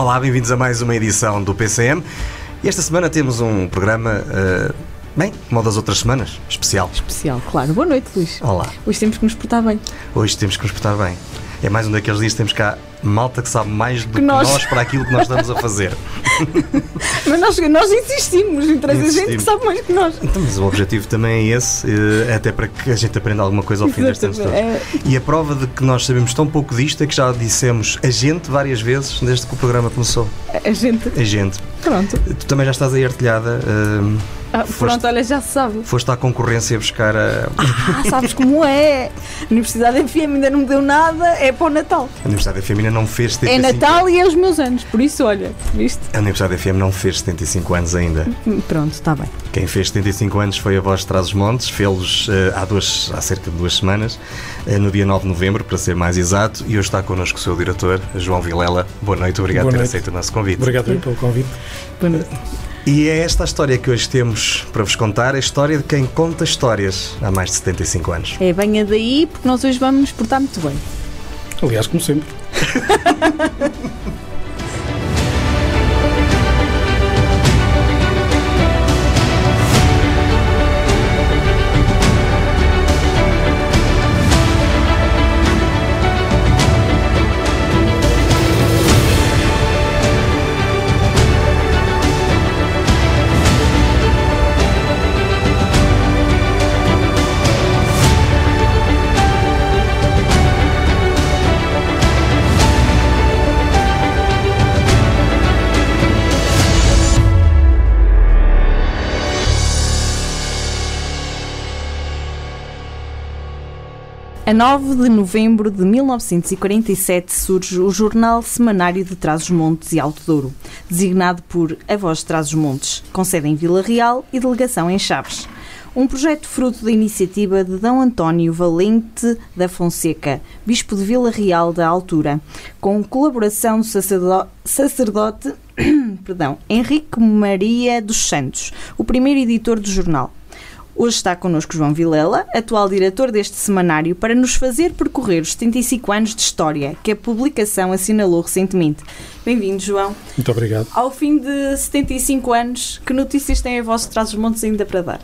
Olá, bem-vindos a mais uma edição do PCM. E esta semana temos um programa, uh, bem, como das outras semanas, especial. Especial, claro. Boa noite, Luís. Olá. Hoje temos que nos portar bem. Hoje temos que nos portar bem. É mais um daqueles dias que temos cá malta que sabe mais do que, Que nós. nós. para aquilo que nós estamos a fazer. Mas nós, nós insistimos, traz a gente que Insistimos. sabe mais que nós. Então, mas o objetivo também é esse, eh, até para que a gente aprenda alguma coisa ao fim destes anos todos. É, E a prova de que nós sabemos tão pouco disto é que já dissemos a gente várias vezes desde que o programa começou. a gente. A gente. Pronto. Tu também já estás aí artilhada. eh, Ah, Foste- pronto, olha, já se sabe. foste à concorrência buscar a. Ah, sabes como é? A Universidade FM ainda não me deu nada, é para o Natal. A Universidade FM ainda não fez É 75 Natal e é os meus anos, por isso, olha, viste? A Universidade FM não fez 75 anos ainda. Hum, Pronto, está bem. Quem fez 75 anos foi a Voz de Trás-os-Montes, fê-los eh, há, duas, há cerca de duas semanas, eh, no dia 9 de novembro, para ser mais exato, e hoje está connosco o seu diretor, João Vilela. Boa noite, obrigado Boa por ter noite. aceito o nosso convite. Obrigado pelo convite. Boa noite. E é esta a história que hoje temos para vos contar, a história de quem conta histórias há mais de 75 anos. É, venha daí, porque nós hoje vamos nos portar muito bem. Aliás, como sempre. A 9 de novembro de 1947 surge o Jornal Semanário de Trás-os-Montes e Alto Douro, designado por A Voz de Trás-os-Montes, com sede em Vila Real e delegação em Chaves. Um projeto fruto da iniciativa de D. António Valente da Fonseca, Bispo de Vila Real da altura, com colaboração do sacerdo- sacerdote perdão, Henrique Maria dos Santos, o primeiro editor do jornal. Hoje está connosco João Vilela, atual diretor deste semanário, para nos fazer percorrer os 75 anos de história que a publicação assinalou recentemente. Bem-vindo, João. Muito obrigado. Ao fim de 75 anos, que notícias tem a de trás os montes ainda para dar?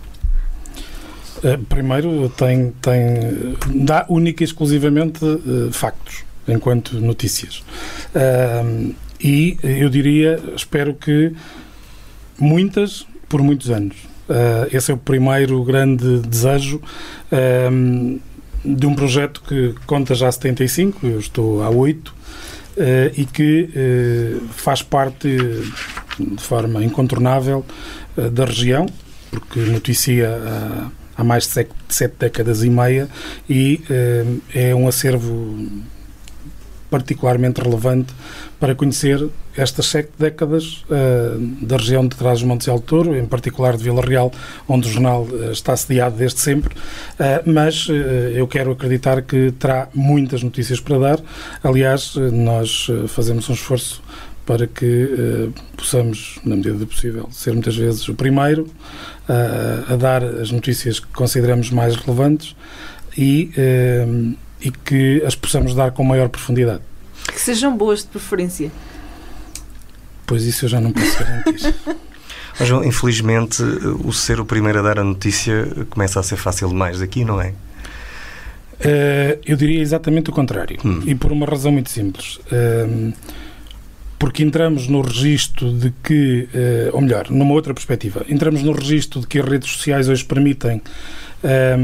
Eh, primeiro, tem, tem, dá única e exclusivamente eh, factos, enquanto notícias. Ahm, e eu diria, espero que muitas por muitos anos. Ah, esse é o primeiro grande desejo ahm, de um projeto que conta já 75, eu estou há 8, eh, e que eh, faz parte de forma incontornável da região, porque noticia há mais de sete, décadas e meia e é um acervo particularmente relevante para conhecer estas sete décadas eh, da região de Trás-os-Montes e Alto Douro, em particular de Vila Real, onde o jornal eh, está sediado desde sempre, Eh, mas eu quero acreditar que terá muitas notícias para dar. Aliás, nós fazemos um esforço para que possamos, na medida do possível, ser muitas vezes o primeiro a dar as notícias que consideramos mais relevantes e, e que as possamos dar com maior profundidade. Que sejam boas de preferência. Pois isso eu já não posso garantir. Mas, João, infelizmente, o ser o primeiro a dar a notícia começa a ser fácil demais daqui, não é? Eh, eu diria exatamente o contrário. Hum. E por uma razão muito simples. Eh, porque entramos no registro de que, eh, ou melhor, numa outra perspectiva, entramos no registro de que as redes sociais hoje permitem eh,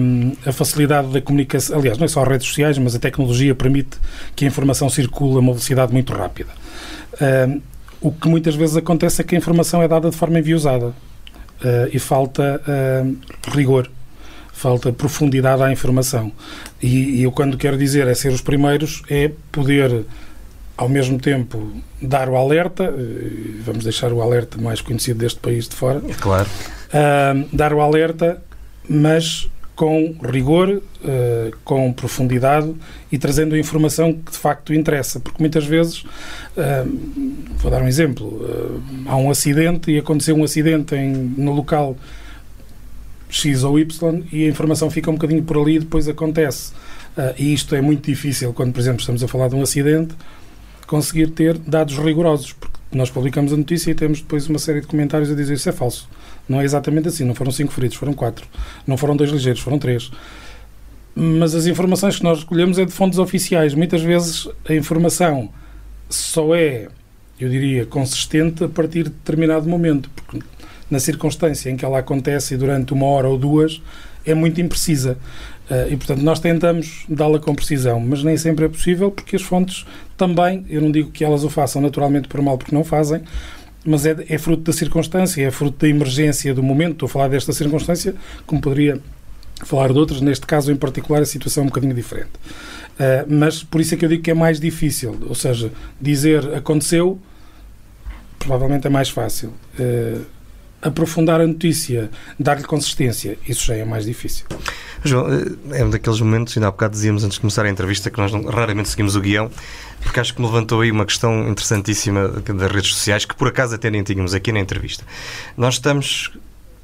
a facilidade da comunicação. Aliás, não é só as redes sociais, mas a tecnologia permite que a informação circule a uma velocidade muito rápida. Eh, o que muitas vezes acontece é que a informação é dada de forma enviosada eh, e falta eh, rigor, falta profundidade à informação. E, e eu, quando quero dizer é ser os primeiros, é poder, ao mesmo tempo, dar o alerta, eh, vamos deixar o alerta mais conhecido deste país de fora, É claro. ah, dar o alerta, mas com rigor, ah, com profundidade e trazendo a informação que de facto interessa, porque muitas vezes, ah, vou dar um exemplo, ah, há um acidente e aconteceu um acidente em, no local X ou Y e a informação fica um bocadinho por ali e depois acontece. E isto é muito difícil quando, por exemplo, estamos a falar de um acidente, conseguir ter dados rigorosos, porque nós publicamos a notícia e temos depois uma série de comentários a dizer isso é falso. Não é exatamente assim, não foram cinco feridos, foram quatro. Não foram dois ligeiros, foram três. Mas as informações que nós recolhemos é de fontes oficiais. Muitas vezes a informação só é, eu diria, consistente a partir de determinado momento, porque na circunstância em que ela acontece e durante uma hora ou duas é muito imprecisa. Uh, e, portanto, nós tentamos dá-la com precisão, mas nem sempre é possível porque as fontes também, eu não digo que elas o façam naturalmente por mal, porque não fazem, mas é, é fruto da circunstância, é fruto da emergência do momento. Estou a falar desta circunstância, como poderia falar de outras, neste caso em particular a situação é um bocadinho diferente. Uh, mas por isso é que eu digo que é mais difícil, ou seja, dizer aconteceu provavelmente é mais fácil. Uh, aprofundar a notícia, dar-lhe consistência, isso já é mais difícil. João, eh, é um daqueles momentos, ainda há bocado dizíamos antes de começar a entrevista que nós não, raramente seguimos o guião, porque acho que me levantou aí uma questão interessantíssima das redes sociais, que por acaso até nem tínhamos aqui na entrevista. Nós estamos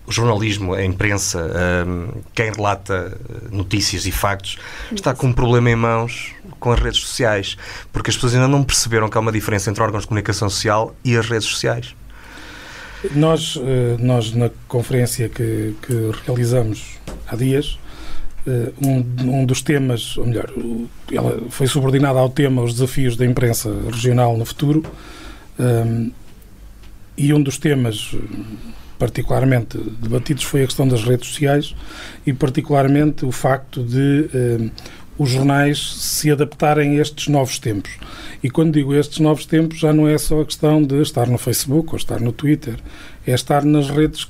o jornalismo, a imprensa, ehm, quem relata eh, notícias e factos, está com um problema em mãos com as redes sociais, porque as pessoas ainda não perceberam que há uma diferença entre órgãos de comunicação social e as redes sociais. Nós, eh, nós na conferência que, que realizamos há dias, um, um, dos temas, ou melhor, ela foi subordinada ao tema os desafios da imprensa regional no futuro, um, ehm, e um dos temas particularmente debatidos foi a questão das redes sociais e particularmente o facto de um, os jornais se adaptarem a estes novos tempos. E quando digo estes novos tempos, já não é só a questão de estar no Facebook ou estar no Twitter, é estar nas redes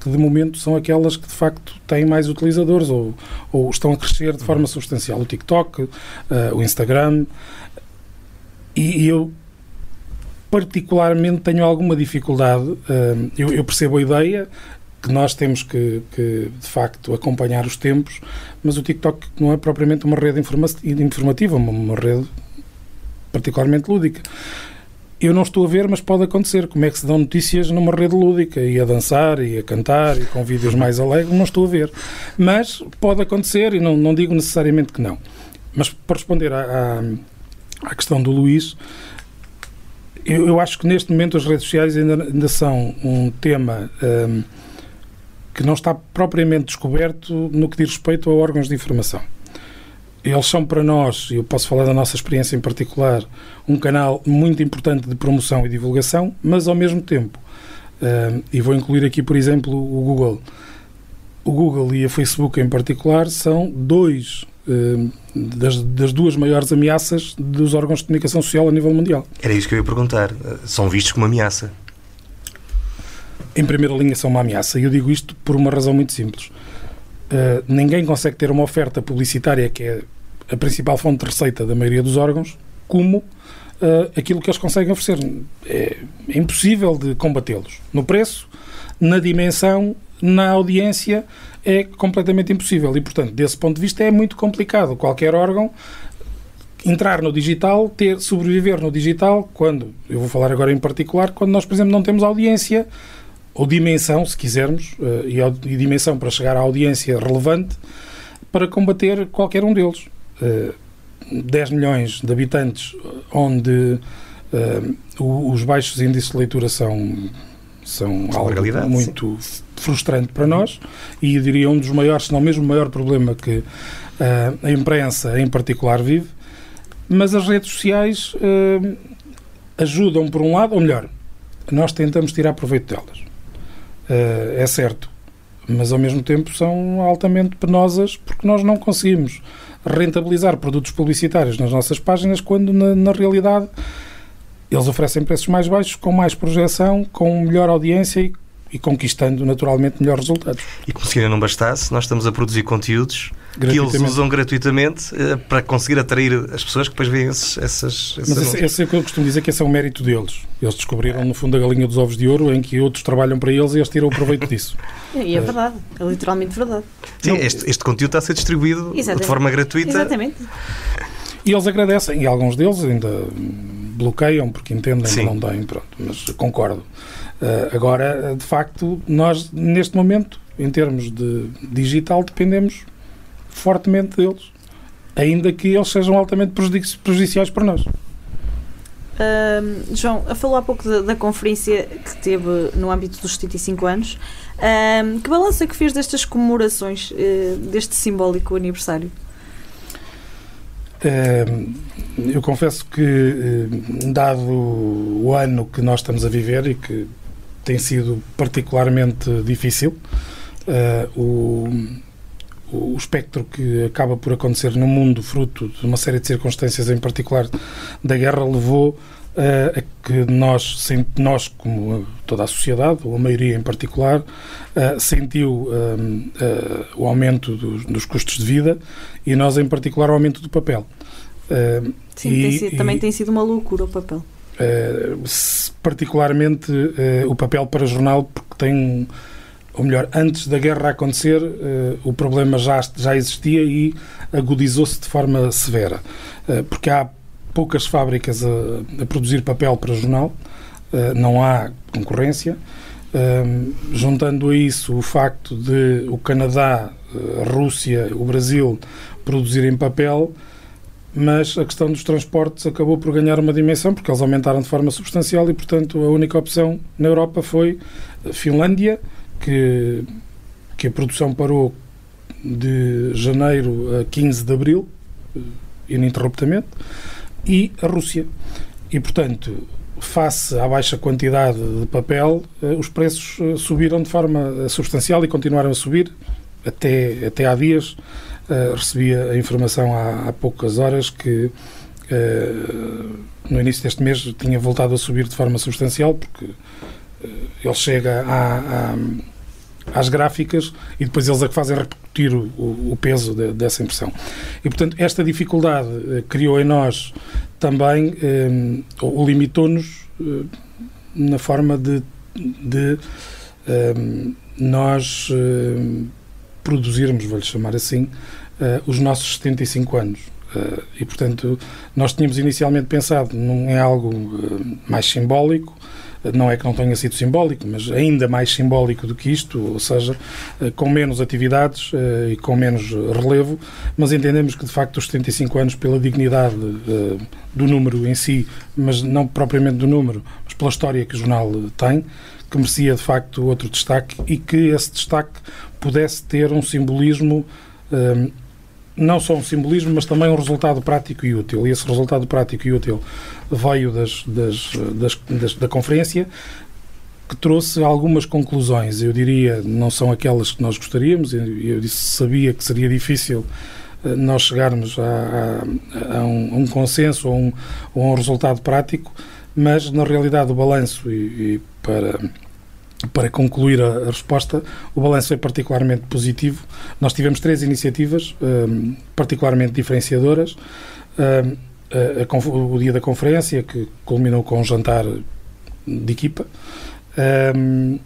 que de momento são aquelas que de facto têm mais utilizadores ou, ou estão a crescer de forma substancial. O TikTok, uh, o Instagram. E, e, eu particularmente tenho alguma dificuldade, uh, eu, eu percebo a ideia, que nós temos que, que, de facto, acompanhar os tempos, mas o TikTok não é propriamente uma rede informativa, uma, uma rede particularmente lúdica. Eu não estou a ver, mas pode acontecer. Como é que se dão notícias numa rede lúdica e a dançar e a cantar e com vídeos mais alegres? Não estou a ver. Mas pode acontecer e não, não digo necessariamente que não. Mas para responder à, à, à questão do Luís, eu, eu, acho que neste momento as redes sociais ainda, ainda são um tema. Um, que não está propriamente descoberto no que diz respeito a órgãos de informação. Eles são para nós, e eu posso falar da nossa experiência em particular, um canal muito importante de promoção e divulgação, mas ao mesmo tempo, uh, e vou incluir aqui, por exemplo, o Google. O Google e a Facebook em particular são dois uh, das, das, duas maiores ameaças dos órgãos de comunicação social a nível mundial. Era isso que eu ia perguntar. São vistos como ameaça? em primeira linha são uma ameaça. E eu digo isto por uma razão muito simples. Uh, ninguém consegue ter uma oferta publicitária que é a principal fonte de receita da maioria dos órgãos, como uh, aquilo que eles conseguem oferecer. É, é impossível de combatê-los. No preço, na dimensão, na audiência, é completamente impossível. E, portanto, desse ponto de vista, é muito complicado. Qualquer órgão entrar no digital, ter, sobreviver no digital, quando, eu vou falar agora em particular, quando nós, por exemplo, não temos audiência ou dimensão, se quisermos, eh, e dimensão para chegar à audiência relevante para combater qualquer um deles. 10 eh, milhões de habitantes, onde eh, os baixos índices de leitura são, são algo muito sim. frustrante para nós e eu diria um dos maiores, se não mesmo o maior problema que a imprensa em particular vive. Mas as redes sociais ajudam por um lado, ou melhor, nós tentamos tirar proveito delas. É certo, mas ao mesmo tempo são altamente penosas porque nós não conseguimos rentabilizar produtos publicitários nas nossas páginas quando na, na realidade eles oferecem preços mais baixos, com mais projeção, com melhor audiência e e conquistando naturalmente melhores resultados. E como se não bastasse, nós estamos a produzir conteúdos que eles usam gratuitamente uh, para conseguir atrair as pessoas que depois veem esses, essas. Mas esse, esse, é o que eu costumo dizer que esse é o mérito deles. Eles descobriram, no fundo, a galinha dos ovos de ouro em que outros trabalham para eles e eles tiram o proveito disso. E é verdade, é literalmente verdade. Sim, este, este conteúdo está a ser distribuído Exatamente. de forma gratuita. Exatamente. E eles agradecem, e alguns deles ainda bloqueiam porque entendem Sim. que não têm, pronto, mas concordo. Uh, agora, de facto, nós, neste momento, em termos de digital, dependemos fortemente deles, ainda que eles sejam altamente prejudiciais para nós. Uh, João, falou há pouco da, da, conferência que teve no âmbito dos 75 anos. Uh, que balanço é que fez destas comemorações, uh, deste simbólico aniversário? eu confesso que, dado o ano que nós estamos a viver e que tem sido particularmente difícil, o o espectro que acaba por acontecer no mundo, fruto de uma série de circunstâncias, em particular da guerra, levou uh, a que nós, nós, como toda a sociedade, ou a maioria em particular, uh, sentiu uh, o aumento dos, dos, custos de vida e nós, em particular, o aumento do papel. Sim, e, tem sido, também e, tem sido uma loucura o papel. particularmente o papel para jornal, porque tem ou melhor, antes da guerra acontecer, uh, o problema já, já existia e agudizou-se de forma severa. Uh, porque há poucas fábricas a, a produzir papel para jornal, uh, não há concorrência. juntando a isso o facto de o Canadá, a Rússia, o Brasil produzirem papel, mas a questão dos transportes acabou por ganhar uma dimensão porque eles aumentaram de forma substancial e, portanto, a única opção na Europa foi Finlândia, que, que a produção parou de janeiro a 15 de abril, eh, ininterruptamente, e a Rússia. E, portanto, face à baixa quantidade de papel, eh, os preços eh, subiram de forma substancial e continuaram a subir até, até há dias. Recebi a informação há, há poucas horas que no início deste mês tinha voltado a subir de forma substancial, porque ele chega às gráficas e depois eles é que fazem repercutir o, o peso de, dessa impressão. E, portanto, esta dificuldade eh, criou em nós também, eh, ou limitou-nos eh, na forma de, de eh, nós eh, produzirmos, vou-lhe chamar assim, eh, os nossos 75 anos. e, portanto, nós tínhamos inicialmente pensado num, em algo mais simbólico, não é que não tenha sido simbólico, mas ainda mais simbólico do que isto, ou seja, eh, com menos atividades eh, e com menos relevo, mas entendemos que de facto os 75 anos, pela dignidade eh, do número em si, mas não propriamente do número, mas pela história que o jornal tem, que merecia de facto outro destaque e que esse destaque pudesse ter um simbolismo não só um simbolismo, mas também um resultado prático e útil. E esse resultado prático e útil veio das, das, das, das da conferência, que trouxe algumas conclusões. Eu diria, não são aquelas que nós gostaríamos, eu, disse, sabia que seria difícil eh, nós chegarmos a, a, a, um, a um, consenso ou um, um resultado prático, mas na realidade o balanço e, e para para concluir a, resposta, o balanço é particularmente positivo. Nós tivemos três iniciativas um, particularmente diferenciadoras. Um, a, a, o dia da conferência, que culminou com um jantar de equipa. Um,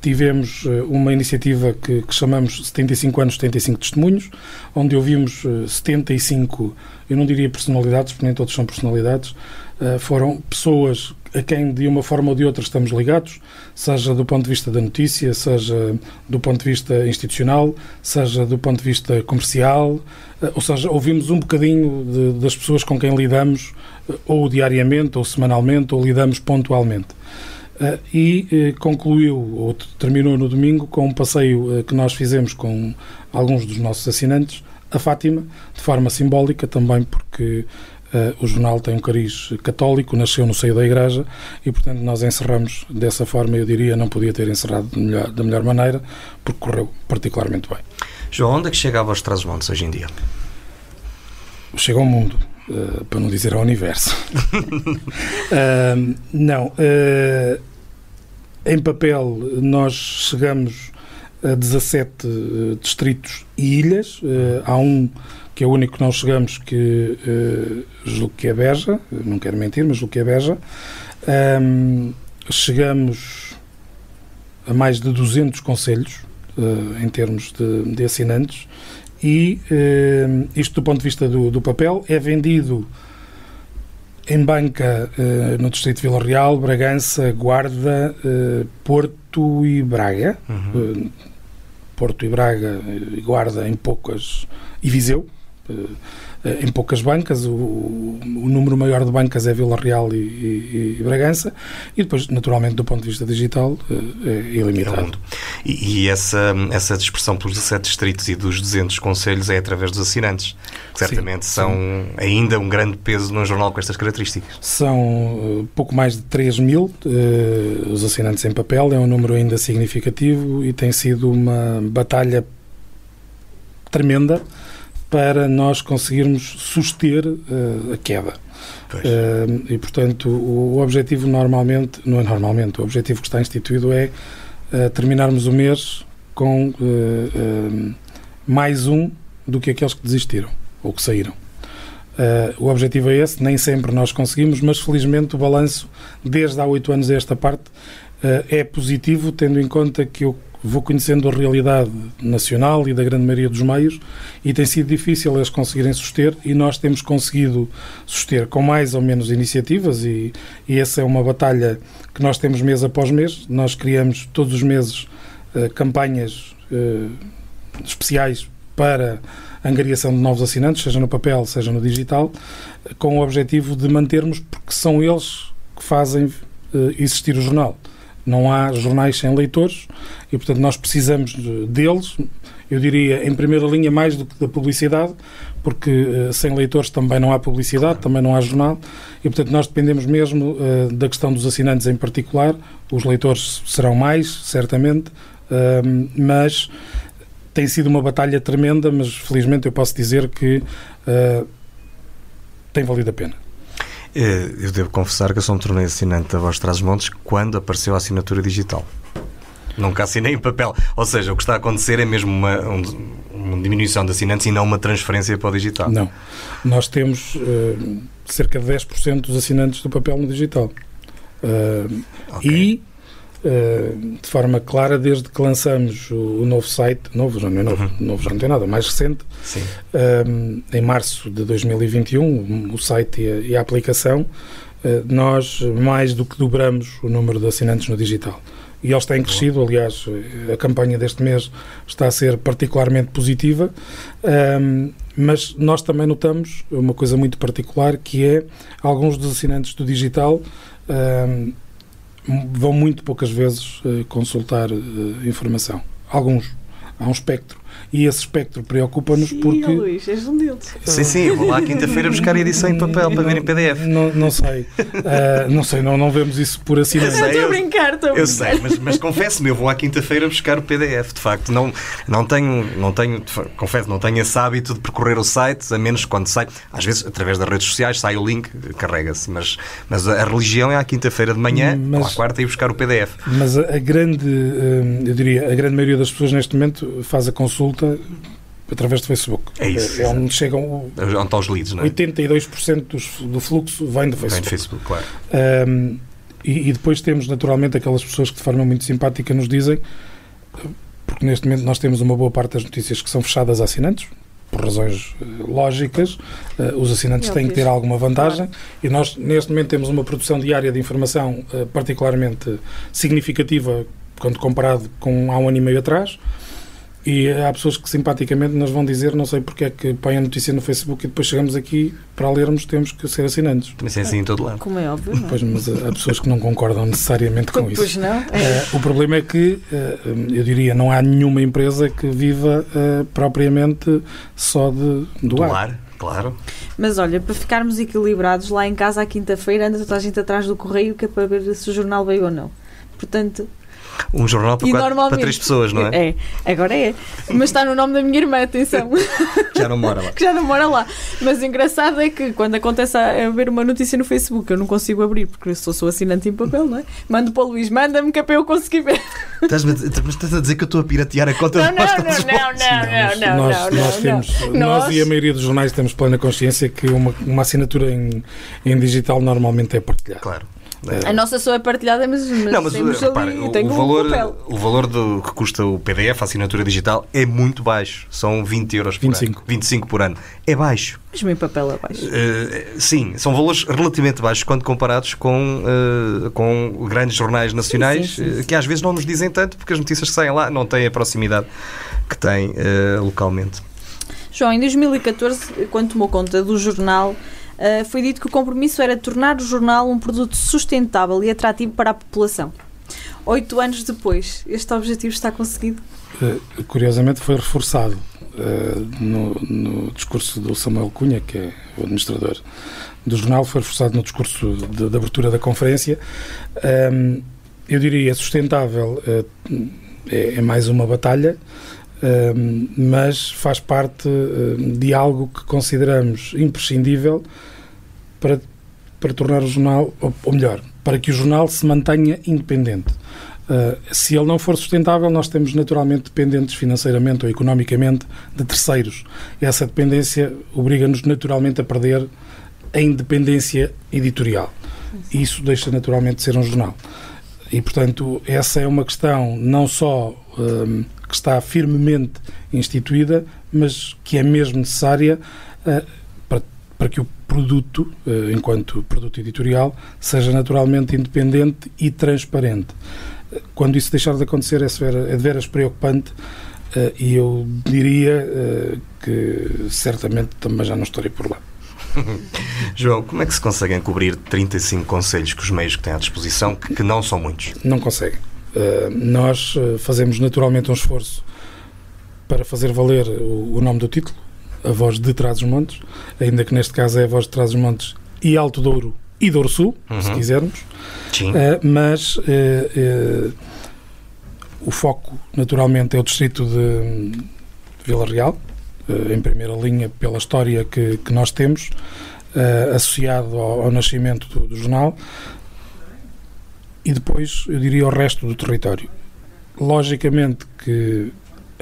tivemos uh, uma iniciativa que, que, chamamos 75 anos, 75 testemunhos, onde ouvimos 75, uh, eu não diria personalidades, porque nem todos são personalidades, uh, foram pessoas a quem de uma forma ou de outra estamos ligados, seja do ponto de vista da notícia, seja do ponto de vista institucional, seja do ponto de vista comercial, eh, ou seja, ouvimos um bocadinho de, das pessoas com quem lidamos, eh, ou diariamente, ou semanalmente, ou lidamos pontualmente. Eh, e concluiu, ou terminou no domingo, com um passeio que nós fizemos com alguns dos nossos assinantes, a Fátima, de forma simbólica também, porque o jornal tem um cariz católico, nasceu no seio da Igreja e, portanto, nós encerramos dessa forma. Eu diria, não podia ter encerrado melhor, da melhor maneira, porque correu particularmente bem. João, onde é que chegava aos Trás-os-Montes hoje em dia? Chega ao mundo, uh, para não dizer ao universo. uh, não. em papel, nós chegamos a 17 distritos e ilhas. há um que é o único que nós chegamos, que uh, julgo que é Beja, não quero mentir, mas julgo que é Beja. Um, chegamos a mais de 200 conselhos, uh, em termos de, de assinantes, e uh, isto do ponto de vista do, do papel é vendido em banca uh, no Distrito de Vila Real, Bragança, Guarda, Porto e Braga. Uhum. Uh, Porto e Braga e Guarda em poucas. e Viseu, em poucas bancas, o, o, número maior de bancas é Vila Real e, e, e, Bragança, e depois, naturalmente, do ponto de vista digital, eh, é ilimitado. E, e, essa, essa dispersão pelos 17 distritos e dos 200 conselhos é através dos assinantes, que certamente sim, são sim. ainda um grande peso num jornal com estas características. São pouco mais de 3 mil os assinantes em papel, é um número ainda significativo e tem sido uma batalha tremenda para nós conseguirmos suster uh, a queda. Uh, e, portanto, o, o, objetivo normalmente, não é normalmente, o objetivo que está instituído é uh, terminarmos o mês com mais um do que aqueles que desistiram ou que saíram. o objetivo é esse, nem sempre nós conseguimos, mas felizmente o balanço, desde há oito anos a esta parte, é positivo, tendo em conta que o vou conhecendo a realidade nacional e da grande maioria dos meios e tem sido difícil eles conseguirem suster e nós temos conseguido suster com mais ou menos iniciativas e, e essa é uma batalha que nós temos mês após mês. Nós criamos todos os meses uh, campanhas uh, especiais para angariação de novos assinantes, seja no papel, seja no digital, com o objetivo de mantermos, porque são eles que fazem uh, existir o jornal. Não há jornais sem leitores e, portanto, nós precisamos deles, eu diria, em primeira linha, mais do que da publicidade, porque uh, sem leitores também não há publicidade, também não há jornal, e, portanto, nós dependemos mesmo uh, da questão dos assinantes em particular. Os leitores serão mais, certamente, uh, mas tem sido uma batalha tremenda, mas felizmente eu posso dizer que tem valido a pena. Eh, eu devo confessar que eu só me tornei assinante da Voz Traz Montes quando apareceu a assinatura digital. Nunca assinei em papel. Ou seja, o que está a acontecer é mesmo uma, uma diminuição de assinantes e não uma transferência para o digital. Não. Nós temos uh, cerca de 10% dos assinantes do papel no digital. Uh, okay. E eh, de forma clara desde que lançamos o, novo site, novo já não é novo, uhum. novo já não tem nada, mais recente, um, eh, em março de 2021, o site e a, e a aplicação, uh, nós mais do que dobramos o número de assinantes no digital. E eles têm crescido, aliás, a campanha deste mês está a ser particularmente positiva, um, mas nós também notamos uma coisa muito particular que é alguns dos assinantes do digital um, vão muito poucas vezes uh, consultar uh, informação. Alguns. Há um espectro e esse espectro preocupa-nos porque. Luís, és um deles. Sim, sim, eu vou lá quinta-feira buscar a edição em papel para ver em PDF. Não, não sei. Uh, não sei, não, não vemos isso por assim. Eu estou a brincar, estou a brincar. Eu sei, mas, mas confesso-me, eu vou à quinta-feira buscar o PDF. De facto, não, não tenho, não tenho, confesso, não tenho esse hábito de percorrer o site, a menos quando sai. Às vezes, através das redes sociais, sai o link, carrega-se. Mas, mas a religião é à quinta-feira de manhã, mas, ou à quarta, e buscar o PDF. Mas a, a grande, hum, eu diria, a grande maioria das pessoas neste momento faz a consulta através do Facebook. É isso. É, é onde chegam. É onde estão os leads, não é? 82% dos, do fluxo vem do Facebook. Vem do Facebook, claro. Um, e, e, depois temos, naturalmente, aquelas pessoas que de forma muito simpática nos dizem, porque neste momento nós temos uma boa parte das notícias que são fechadas a assinantes, por razões uh, lógicas, uh, os assinantes têm que ter alguma vantagem claro. e nós, neste momento, temos uma produção diária de informação uh, particularmente significativa quando comparado com há um ano e meio atrás. E há pessoas que simpaticamente nos vão dizer, não sei porque é que põem a notícia no Facebook e depois chegamos aqui para lermos temos que ser assinantes. Mas é assim em todo lado. Como é óbvio. Não? É? Pois, mas há pessoas que não concordam necessariamente com isso. Pois não. É. Uh, o problema é que, uh, eu diria, não há nenhuma empresa que viva uh, propriamente só de doar. doar. Claro. Mas olha, para ficarmos equilibrados, lá em casa à quinta-feira anda toda a gente atrás do correio que é para ver se o jornal veio ou não. Portanto, um jornal para, quatro, para três pessoas, não é? É, agora é. Mas está no nome da minha irmã, atenção. que já não mora lá. que já não mora lá. Mas o engraçado é que quando acontece a ver uma notícia no Facebook, eu não consigo abrir, porque eu sou, sou assinante em papel, não é? Mando para o Luís, manda-me que é para eu conseguir ver. Estás, mas estás a dizer que eu estou a piratear a conta não, não, não, não, não, não, nós, não, nós temos, nós e a maioria dos jornais temos plena consciência que uma, uma assinatura em, em digital normalmente é partilhada. Claro. A nossa só é partilhada, mas, mas, não, mas temos repare, ali, o, o, valor, um o valor do que custa o PDF, a assinatura digital, é muito baixo. São 20 euros por 25. ano. 25 por ano. É baixo. Mesmo em papel é baixo. Uh, sim, são valores relativamente baixos quando comparados com, uh, com grandes jornais nacionais sim, sim, sim, que às vezes não nos dizem tanto porque as notícias que saem lá não têm a proximidade que têm uh, localmente. João, em 2014, quando tomou conta do jornal, uh, foi dito que o compromisso era tornar o jornal um produto sustentável e atrativo para a população. Oito anos depois, este objetivo está conseguido? Uh, curiosamente, foi reforçado uh, no, no, discurso do Samuel Cunha, que é o administrador do jornal, foi reforçado no discurso de, de abertura da conferência. Um, eu diria sustentável é, é mais uma batalha mas faz parte de algo que consideramos imprescindível para, para tornar o jornal, ou melhor, para que o jornal se mantenha independente. Uh, se ele não for sustentável, nós estamos naturalmente dependentes financeiramente ou economicamente de terceiros. Essa dependência obriga-nos naturalmente a perder a independência editorial. Isso deixa naturalmente de ser um jornal. E, portanto, essa é uma questão não só um, que está firmemente instituída, mas que é mesmo necessária uh, para, para que o produto, uh, enquanto produto editorial, seja naturalmente independente e transparente. Quando isso deixar de acontecer, é, é de veras preocupante e eu diria que certamente também já não estarei por lá. João, como é que se conseguem cobrir 35 conselhos com os meios que têm à disposição, que, que não são muitos? Não conseguem. Uh, nós uh, fazemos naturalmente um esforço para fazer valer o, o nome do título, a voz de Trás-os-Montes, ainda que neste caso é a voz de Trás-os-Montes e Alto Douro e Douro Sul, uhum. se quisermos. Sim. Uh, mas o foco, naturalmente, é o distrito de, de Vila Real, eh, em primeira linha pela história que, que nós temos uh, associado ao, ao nascimento do, do, jornal e depois eu diria o resto do território. Logicamente que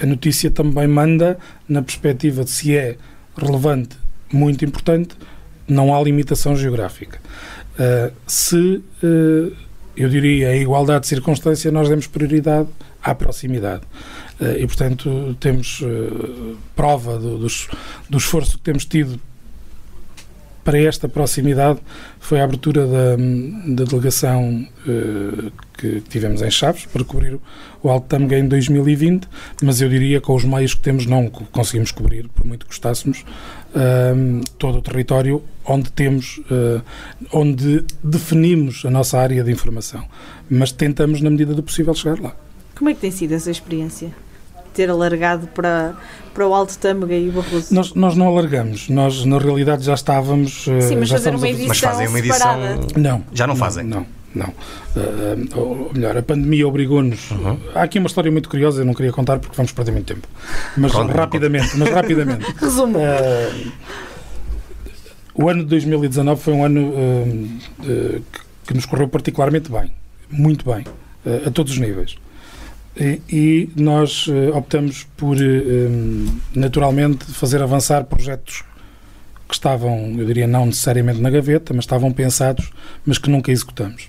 a notícia também manda na perspectiva de se é relevante, muito importante, não há limitação geográfica. Uh, se uh, eu diria a igualdade de circunstância, nós demos prioridade à proximidade. Eh, e, portanto, temos prova do, do, do esforço que temos tido para esta proximidade foi a abertura da, da delegação uh, que tivemos em Chaves para cobrir o Alto Tâmega em 2020, mas eu diria que com os meios que temos não conseguimos cobrir, por muito que gostássemos, uh, todo o território onde temos, uh, onde definimos a nossa área de informação, mas tentamos na medida do possível chegar lá. Como é que tem sido essa experiência? Ter alargado para, para o Alto Tâmega e o Barroso? Nós, nós não alargamos, nós na realidade já estávamos. Eh, Sim, mas já fazer uma edição Mas fazem uma edição. Separada. Não. Já não fazem? Não. Não. Uh, ou melhor, a pandemia obrigou-nos. Uhum. Há aqui uma história muito curiosa, eu não queria contar porque vamos perder muito tempo. Mas Pronto, rapidamente, mas rapidamente. Resumo. Uh, o ano de 2019 foi um ano uh, que nos correu particularmente bem. Muito bem. a todos os níveis. E, nós uh, optamos por, uh, naturalmente, fazer avançar projetos que estavam, eu diria, não necessariamente na gaveta, mas estavam pensados, mas que nunca executamos.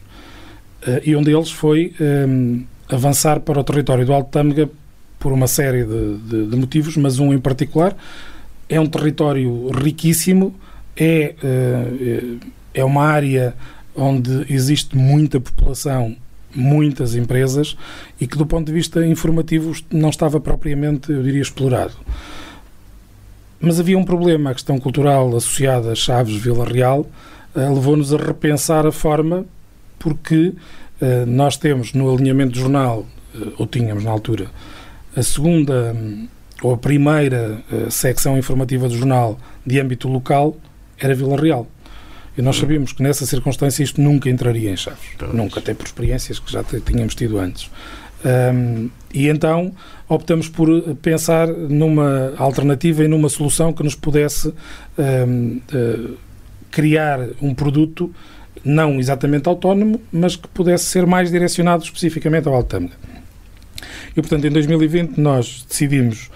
Uh, e um deles foi avançar para o território do Alto Tâmega por uma série de, de, de, motivos, mas um em particular. É um território riquíssimo, é, é uma área onde existe muita população muitas empresas e que, do ponto de vista informativo, não estava propriamente, eu diria, explorado. Mas havia um problema, a questão cultural associada a Chaves Vila Real uh, levou-nos a repensar a forma, porque uh, nós temos no alinhamento do jornal, uh, ou tínhamos na altura, a segunda um, ou a primeira secção informativa do jornal de âmbito local era Vila Real. E nós sabíamos que nessa circunstância isto nunca entraria em Chaves. Pois. Nunca, até por experiências que já tínhamos tido antes. Um, e então optamos por pensar numa alternativa e numa solução que nos pudesse um, uh, criar um produto não exatamente autónomo, mas que pudesse ser mais direcionado especificamente ao Altâmega. E, portanto, em 2020 nós decidimos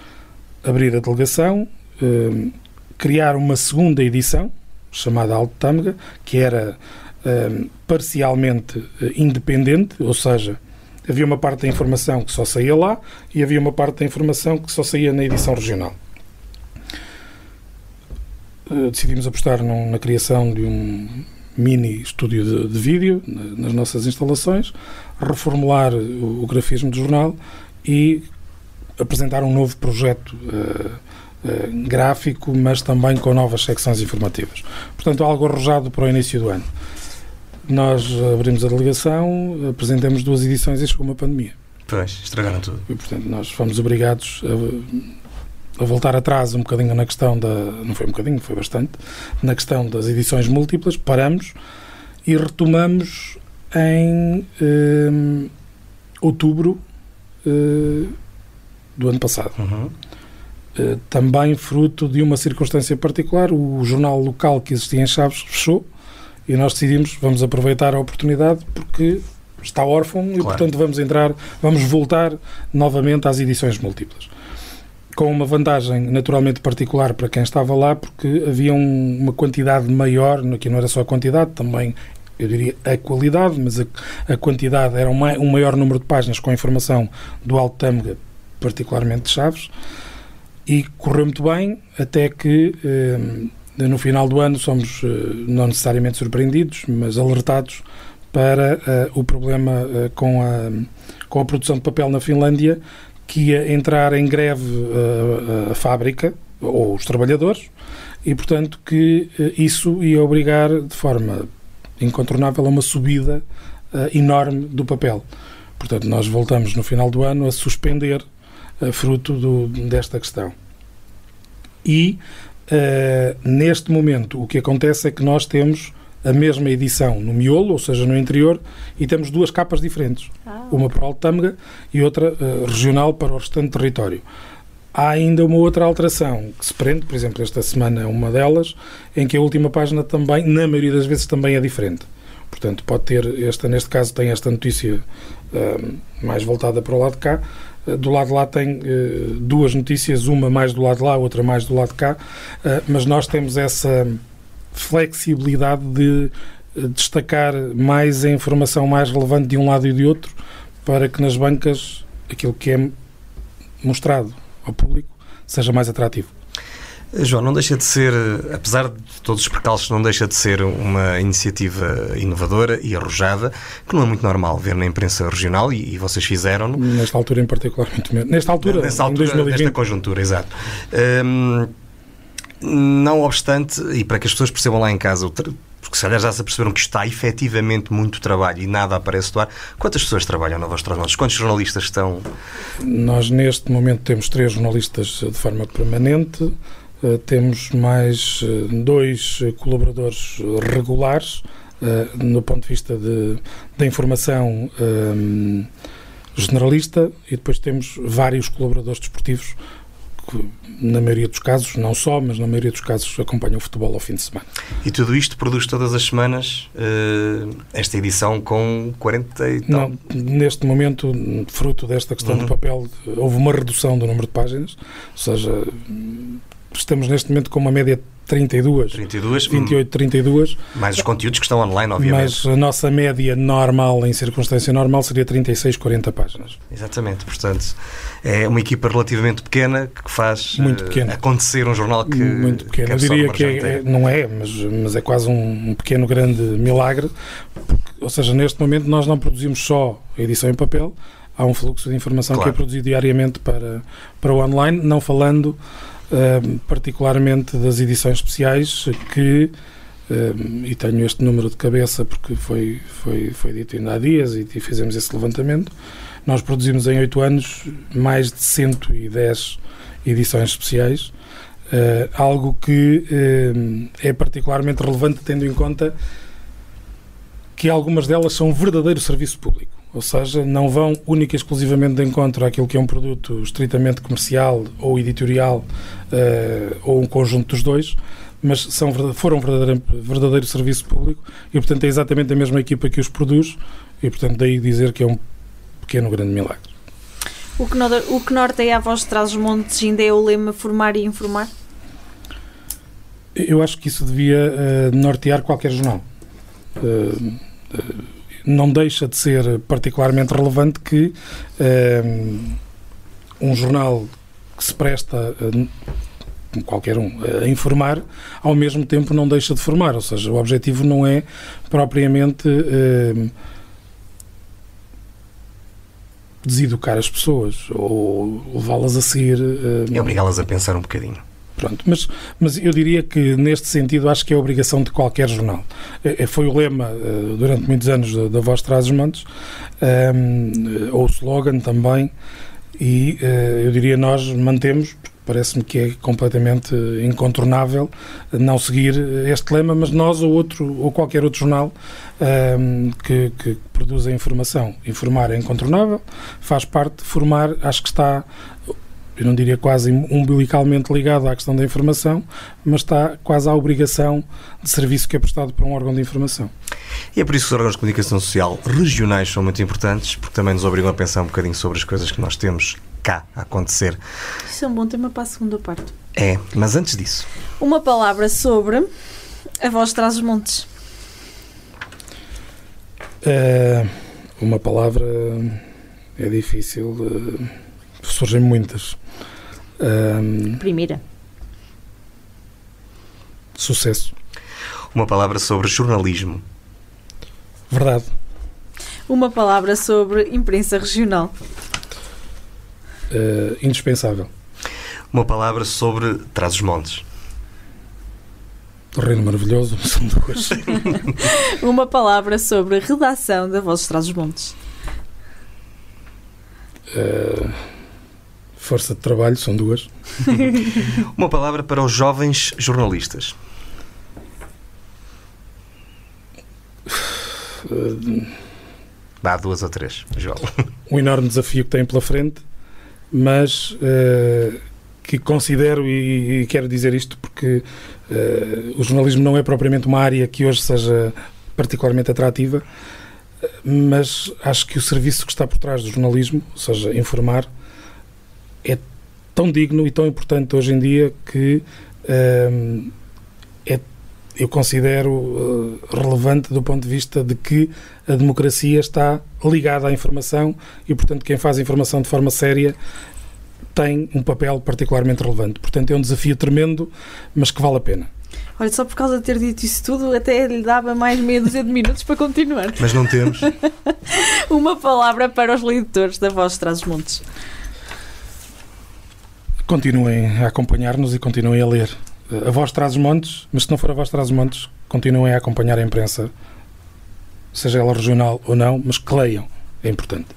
abrir a delegação, um, criar uma segunda edição, chamada Alto Tâmega, que era um, parcialmente eh, independente, ou seja, havia uma parte da informação que só saía lá e havia uma parte da informação que só saía na edição regional. Uh, decidimos apostar num, na criação de um mini estúdio de, de vídeo nas nossas instalações, reformular o, o, grafismo do jornal e apresentar um novo projeto uh, gráfico, mas também com novas secções informativas. Portanto, algo arrojado para o início do ano. Nós abrimos a delegação, apresentamos duas edições e chegou uma pandemia. Pois, estragaram tudo. E, portanto, nós fomos obrigados a, a, voltar atrás um bocadinho na questão da. Não foi um bocadinho, foi bastante. Na questão das edições múltiplas, paramos e retomamos em eh, outubro eh, do ano passado. Uhum. Eh, também fruto de uma circunstância particular, o jornal local que existia em Chaves fechou e nós decidimos vamos aproveitar a oportunidade porque está órfão e, portanto, vamos entrar, vamos voltar novamente às edições múltiplas. Com uma vantagem naturalmente particular para quem estava lá, porque havia um, uma quantidade maior, aqui não era só a quantidade, também eu diria a qualidade, mas a, a quantidade era um, um, maior número de páginas com informação do Alto Tâmega, particularmente de Chaves, e correu muito bem, até que eh, no final do ano somos eh, não necessariamente surpreendidos, mas alertados para uh, o problema uh, com, a, com a produção de papel na Finlândia, que ia entrar em greve uh, a fábrica ou os trabalhadores, e portanto que isso ia obrigar de forma incontornável a uma subida enorme do papel. Portanto, nós voltamos no final do ano a suspender fruto do, desta questão. E neste momento o que acontece é que nós temos a mesma edição no miolo, ou seja, no interior, e temos duas capas diferentes. Ah. Uma para o Altâmega e outra uh, regional para o restante território. Há ainda uma outra alteração que se prende, por exemplo, esta semana é uma delas, em que a última página também, na maioria das vezes, também é diferente. Portanto, pode ter, esta, neste caso, tem esta notícia uh, mais voltada para o lado de cá, uh, do lado de lá tem uh, duas notícias, uma mais do lado de lá, outra mais do lado de cá, mas nós temos essa flexibilidade de eh, destacar mais a informação mais relevante de um lado e de outro para que nas bancas aquilo que é mostrado ao público seja mais atrativo. João, não deixa de ser, apesar de todos os percalços, não deixa de ser uma iniciativa inovadora e arrojada, que não é muito normal ver na imprensa regional e, e vocês fizeram-no. Nesta altura em particular, muito menos. Nesta altura, Nesta altura, em 2020. Nesta conjuntura, exato. Um, não obstante, e para que as pessoas percebam lá em casa, porque se calhar já se perceberam que está efetivamente muito trabalho e nada aparece do ar. Quantas pessoas trabalham na Voz Transmontes? Quantos jornalistas estão? Nós, neste momento, temos três jornalistas de forma permanente, temos mais eh, dois colaboradores regulares, eh, no ponto de vista da informação generalista, e depois temos vários colaboradores desportivos que na maioria dos casos, não só, mas na maioria dos casos acompanham o futebol ao fim de semana. E tudo isto produz todas as semanas uh, esta edição com 40 e tal? Não, neste momento, fruto desta questão uhum. do papel, houve uma redução do número de páginas, ou seja, estamos neste momento com uma média 32, 32 28, 32. Mais os conteúdos que estão online, obviamente. Mas a nossa média normal, em circunstância normal, seria 36, 40 páginas. Exatamente, portanto, é uma equipa relativamente pequena que faz Muito pequena. acontecer um jornal que. Muito pequeno. Que Eu diria que é, não é, mas, mas é quase um, pequeno, grande milagre. Ou seja, neste momento nós não produzimos só a edição em papel, há um fluxo de informação claro. que é produzido diariamente para, para o online, não falando particularmente das edições especiais, que, e tenho este número de cabeça porque foi, foi, foi dito ainda há dias e, fizemos esse levantamento, nós produzimos em oito anos mais de 110 edições especiais, uh, algo que uh, é particularmente relevante tendo em conta que algumas delas são um verdadeiro serviço público. Ou seja, não vão única e exclusivamente de encontro àquilo que é um produto estritamente comercial ou editorial uh, ou um conjunto dos dois, mas são, foram verdadeiro, verdadeiro serviço público e, portanto, é exatamente a mesma equipa que os produz e, portanto, daí dizer que é um pequeno grande milagre. O que, o que norteia a voz de trás os montes ainda é o lema formar e informar? Eu acho que isso devia uh, nortear qualquer jornal. Uh, não deixa de ser particularmente relevante que um, um jornal que se presta a, qualquer um a informar, ao mesmo tempo não deixa de formar, ou seja, o objetivo não é propriamente um, deseducar as pessoas ou levá-las a seguir. Um, é obrigá-las a pensar um bocadinho. Pronto, mas, mas eu diria que neste sentido acho que é obrigação de qualquer jornal. É, é foi o lema uh, durante muitos anos da, Voz Traz os um, ou o slogan também, e uh, eu diria nós mantemos, parece-me que é completamente incontornável não seguir este lema, mas nós ou outro ou qualquer outro jornal um, que, que produza informação, informar é incontornável, faz parte, formar acho que está eu não diria quase umbilicalmente ligado à questão da informação, mas está quase à obrigação de serviço que é prestado por um órgão de informação. E é por isso que os órgãos de comunicação social regionais são muito importantes, porque também nos obrigam a pensar um bocadinho sobre as coisas que nós temos cá a acontecer. Isso é um bom tema para a segunda parte. É, mas antes disso. Uma palavra sobre a voz traz os montes. Uh, uma palavra é difícil. Uh, surgem muitas. Um, Primeira. Sucesso. Uma palavra sobre jornalismo. Verdade. Uma palavra sobre imprensa regional. Uh, indispensável. Uma palavra sobre Trás-os-Montes. Reino maravilhoso, são duas. Uma palavra sobre redação da Voz de Trás-os-Montes. Uh, Força de trabalho, são duas. Uma palavra para os jovens jornalistas. Dá duas ou três, João. Um enorme desafio que têm pela frente, mas uh, que considero, e, e, quero dizer isto porque uh, o jornalismo não é propriamente uma área que hoje seja particularmente atrativa, mas acho que o serviço que está por trás do jornalismo, ou seja, informar, é tão digno e tão importante hoje em dia que um, é, eu considero uh, relevante do ponto de vista de que a democracia está ligada à informação e, portanto, quem faz informação de forma séria tem um papel particularmente relevante. Portanto, é um desafio tremendo, mas que vale a pena. Olha, só por causa de ter dito isso tudo, até lhe dava mais meia dúzia de minutos para continuar. Mas não temos. Uma palavra para os leitores da Voz de Traz os Montes. Continuem a acompanhar-nos e continuem a ler. A voz traz os montes, mas se não for a voz traz os montes, continuem a acompanhar a imprensa, seja ela regional ou não, mas que leiam. É importante.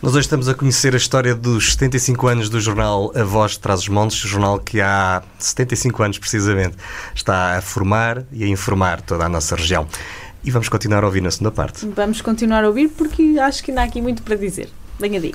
Nós hoje estamos a conhecer a história dos 75 anos do jornal A Voz Traz os Montes, jornal que há 75 anos precisamente está a formar e a informar toda a nossa região. E vamos continuar a ouvir na segunda parte. Vamos continuar a ouvir porque acho que ainda há aqui muito para dizer. Venha daí.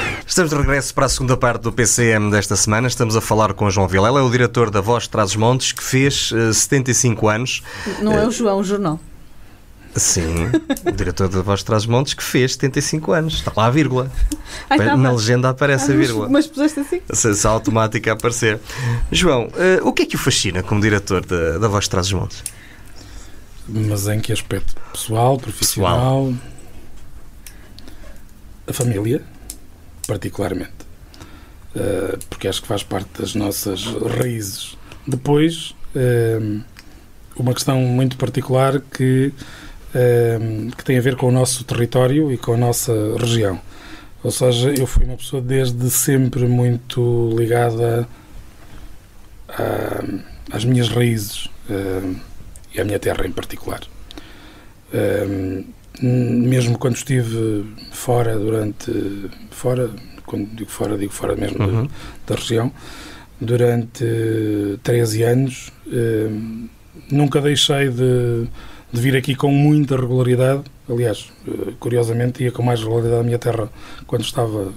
Estamos de regresso para a segunda parte do PCM desta semana. Estamos a falar com o João Vilela, é o diretor da Voz Traz os Montes, que fez uh, eh, 75 anos. Não é o João, o jornal. Sim, o diretor da Voz Traz os Montes, que fez 75 anos. Está lá a vírgula. Ai, tá Na legenda aparece ah, a vírgula. Mas puseste assim? Se, se automática a aparecer. João, uh, o que é que o fascina como diretor da, da Voz Traz os Montes? Mas em que aspecto? Pessoal, profissional? Pessoal. A família? Particularmente, uh, porque acho que faz parte das nossas raízes. Depois, uh, uma questão muito particular que, uh, que tem a ver com o nosso território e com a nossa região. Ou seja, eu fui uma pessoa desde sempre muito ligada a, às minhas raízes e à minha terra em particular mesmo quando estive fora durante fora quando digo fora digo fora mesmo uhum. da, da, região durante 13 anos eh, nunca deixei de, de, vir aqui com muita regularidade. Aliás eh, curiosamente ia com mais regularidade à minha terra quando estava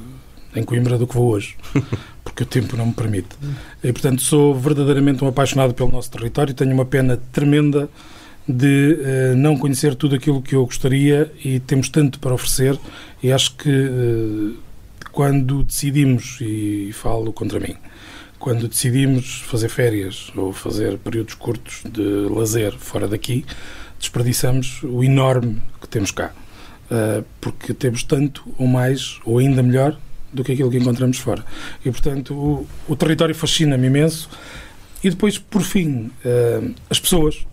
em Coimbra do que vou hoje porque o tempo não me permite. E portanto sou verdadeiramente um apaixonado pelo nosso território. Tenho uma pena tremenda de uh, não conhecer tudo aquilo que eu gostaria e temos tanto para oferecer e acho que uh, quando decidimos, e falo contra mim, quando decidimos fazer férias ou fazer períodos curtos de lazer fora daqui, desperdiçamos o enorme que temos cá. Uh, porque temos tanto ou mais, ou ainda melhor, do que aquilo que encontramos fora. E, portanto, o, o território fascina-me imenso. E depois, por fim, as pessoas,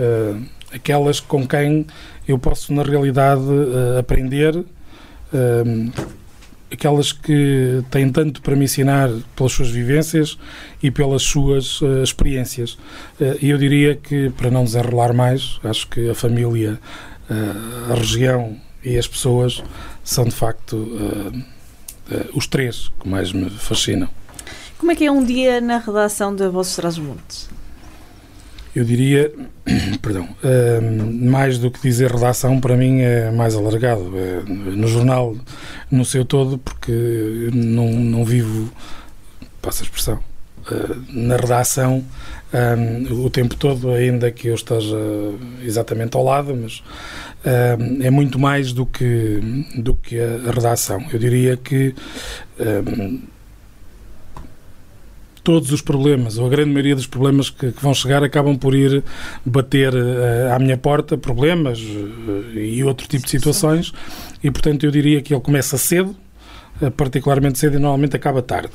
uh, aquelas com quem eu posso, na realidade, aprender aquelas que têm tanto para me ensinar pelas suas vivências e pelas suas uh, experiências. Uh, e eu diria que, para não desenrolar mais, acho que a família, uh, a região e as pessoas são de facto os três que mais me fascinam. Como é que é um dia na redação da Vozes Trás-Montes? Eu diria, perdão, uh, mais do que dizer redação, para mim é mais alargado. É, no jornal, no seu todo, porque não, não vivo, passa a expressão, uh, na redação um, o tempo todo, ainda que eu esteja exatamente ao lado, mas uh, é muito mais do que, do que a redação. Eu diria que todos os problemas, ou a grande maioria dos problemas que, que vão chegar, acabam por ir bater uh, à minha porta, problemas uh, e outro tipo de situações, e portanto eu diria que ele começa cedo, uh, particularmente cedo, e normalmente acaba tarde.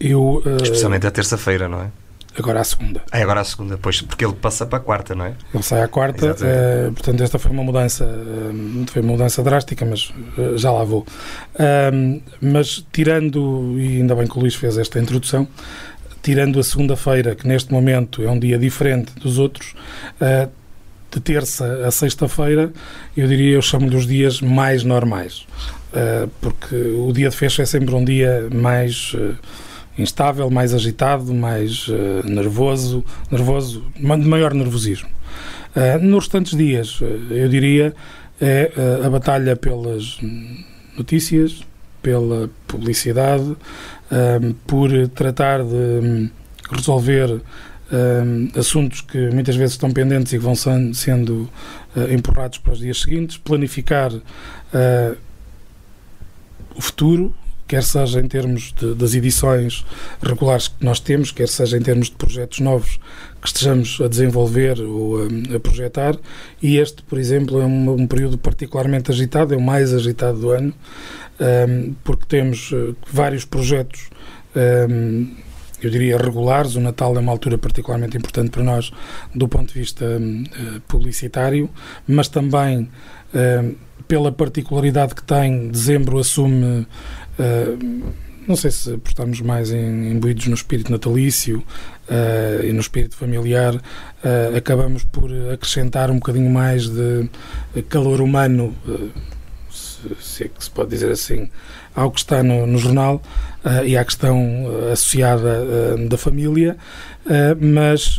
eu, Especialmente à terça-feira, não é? Agora à segunda. É, agora à segunda, pois, porque ele passa para a quarta, não é? Ele sai à quarta, uh, portanto, esta foi uma mudança, uh, foi uma mudança drástica, mas uh, já lá vou. mas tirando, e ainda bem que o Luís fez esta introdução, tirando a segunda-feira, que neste momento é um dia diferente dos outros, de terça a sexta-feira, eu diria, eu chamo-lhe os dias mais normais, porque o dia de fecho é sempre um dia mais instável, mais agitado, mais uh, nervoso, nervoso, de maior nervosismo. Uh, nos restantes dias, uh, eu diria, é a batalha pelas notícias, pela publicidade, por tratar de um, resolver um, assuntos que muitas vezes estão pendentes e que vão sendo empurrados para os dias seguintes, planificar o futuro, quer seja em termos de, das edições regulares que nós temos, quer seja em termos de projetos novos que estejamos a desenvolver ou a, a projetar. E este, por exemplo, é um, um, período particularmente agitado, é o mais agitado do ano, um, porque temos uh, vários projetos. Um, eu diria regulares. O Natal é uma altura particularmente importante para nós do ponto de vista uh, publicitário, mas também pela particularidade que tem, dezembro assume Uh, não sei se por estarmos mais imbuídos no espírito natalício uh, e no espírito familiar, uh, acabamos por acrescentar um bocadinho mais de calor humano, se, se, é que se pode dizer assim, ao que está no, no jornal e à questão associada da família, mas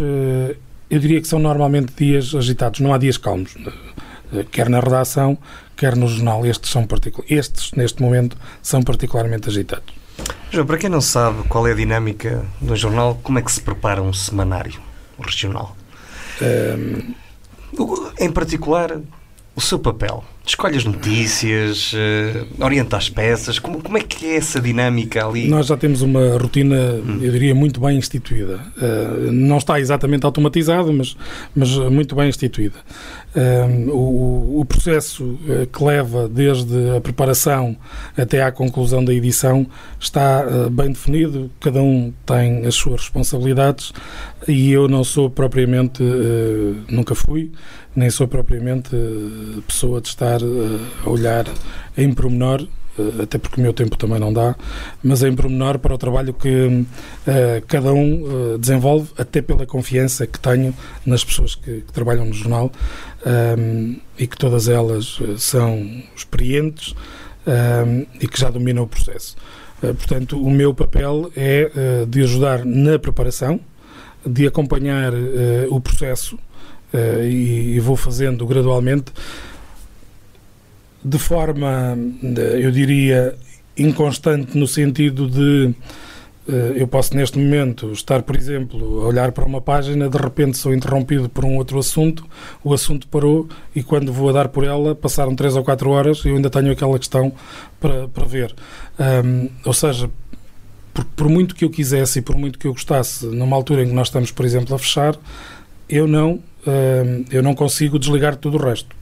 eu diria que são normalmente dias agitados, não há dias calmos quer na redação, quer no jornal. Estes, são estes, neste momento, são particularmente agitados. João, para quem não sabe qual é a dinâmica do jornal, como é que se prepara um semanário regional? Um... Em particular, o seu papel? Escolhe as notícias, uh, orienta as peças, como, como é que é essa dinâmica ali? Nós já temos uma rotina, hum. eu diria, muito bem instituída. Uh, não está exatamente automatizado, mas, mas muito bem instituída. Uh, o, o, processo que leva desde a preparação até à conclusão da edição está bem definido, cada um tem as suas responsabilidades e eu não sou propriamente, nunca fui, nem sou propriamente pessoa de estar uh, a olhar em pormenor, uh, até porque o meu tempo também não dá, mas em pormenor para o trabalho que cada um desenvolve, até pela confiança que tenho nas pessoas que, que trabalham no jornal um, e que todas elas são experientes um, e que já dominam o processo. portanto, o meu papel é de ajudar na preparação, de acompanhar o processo uh, e, e, vou fazendo gradualmente de forma, eh, eu diria, inconstante no sentido de uh, eu posso neste momento estar, por exemplo, a olhar para uma página, de repente sou interrompido por um outro assunto, o assunto parou e quando vou a dar por ela, passaram três ou quatro horas e eu ainda tenho aquela questão para, para ver. Um, ou seja, por, por muito que eu quisesse e por muito que eu gostasse, numa altura em que nós estamos, por exemplo, a fechar, eu não, uh, eu não consigo desligar tudo o resto.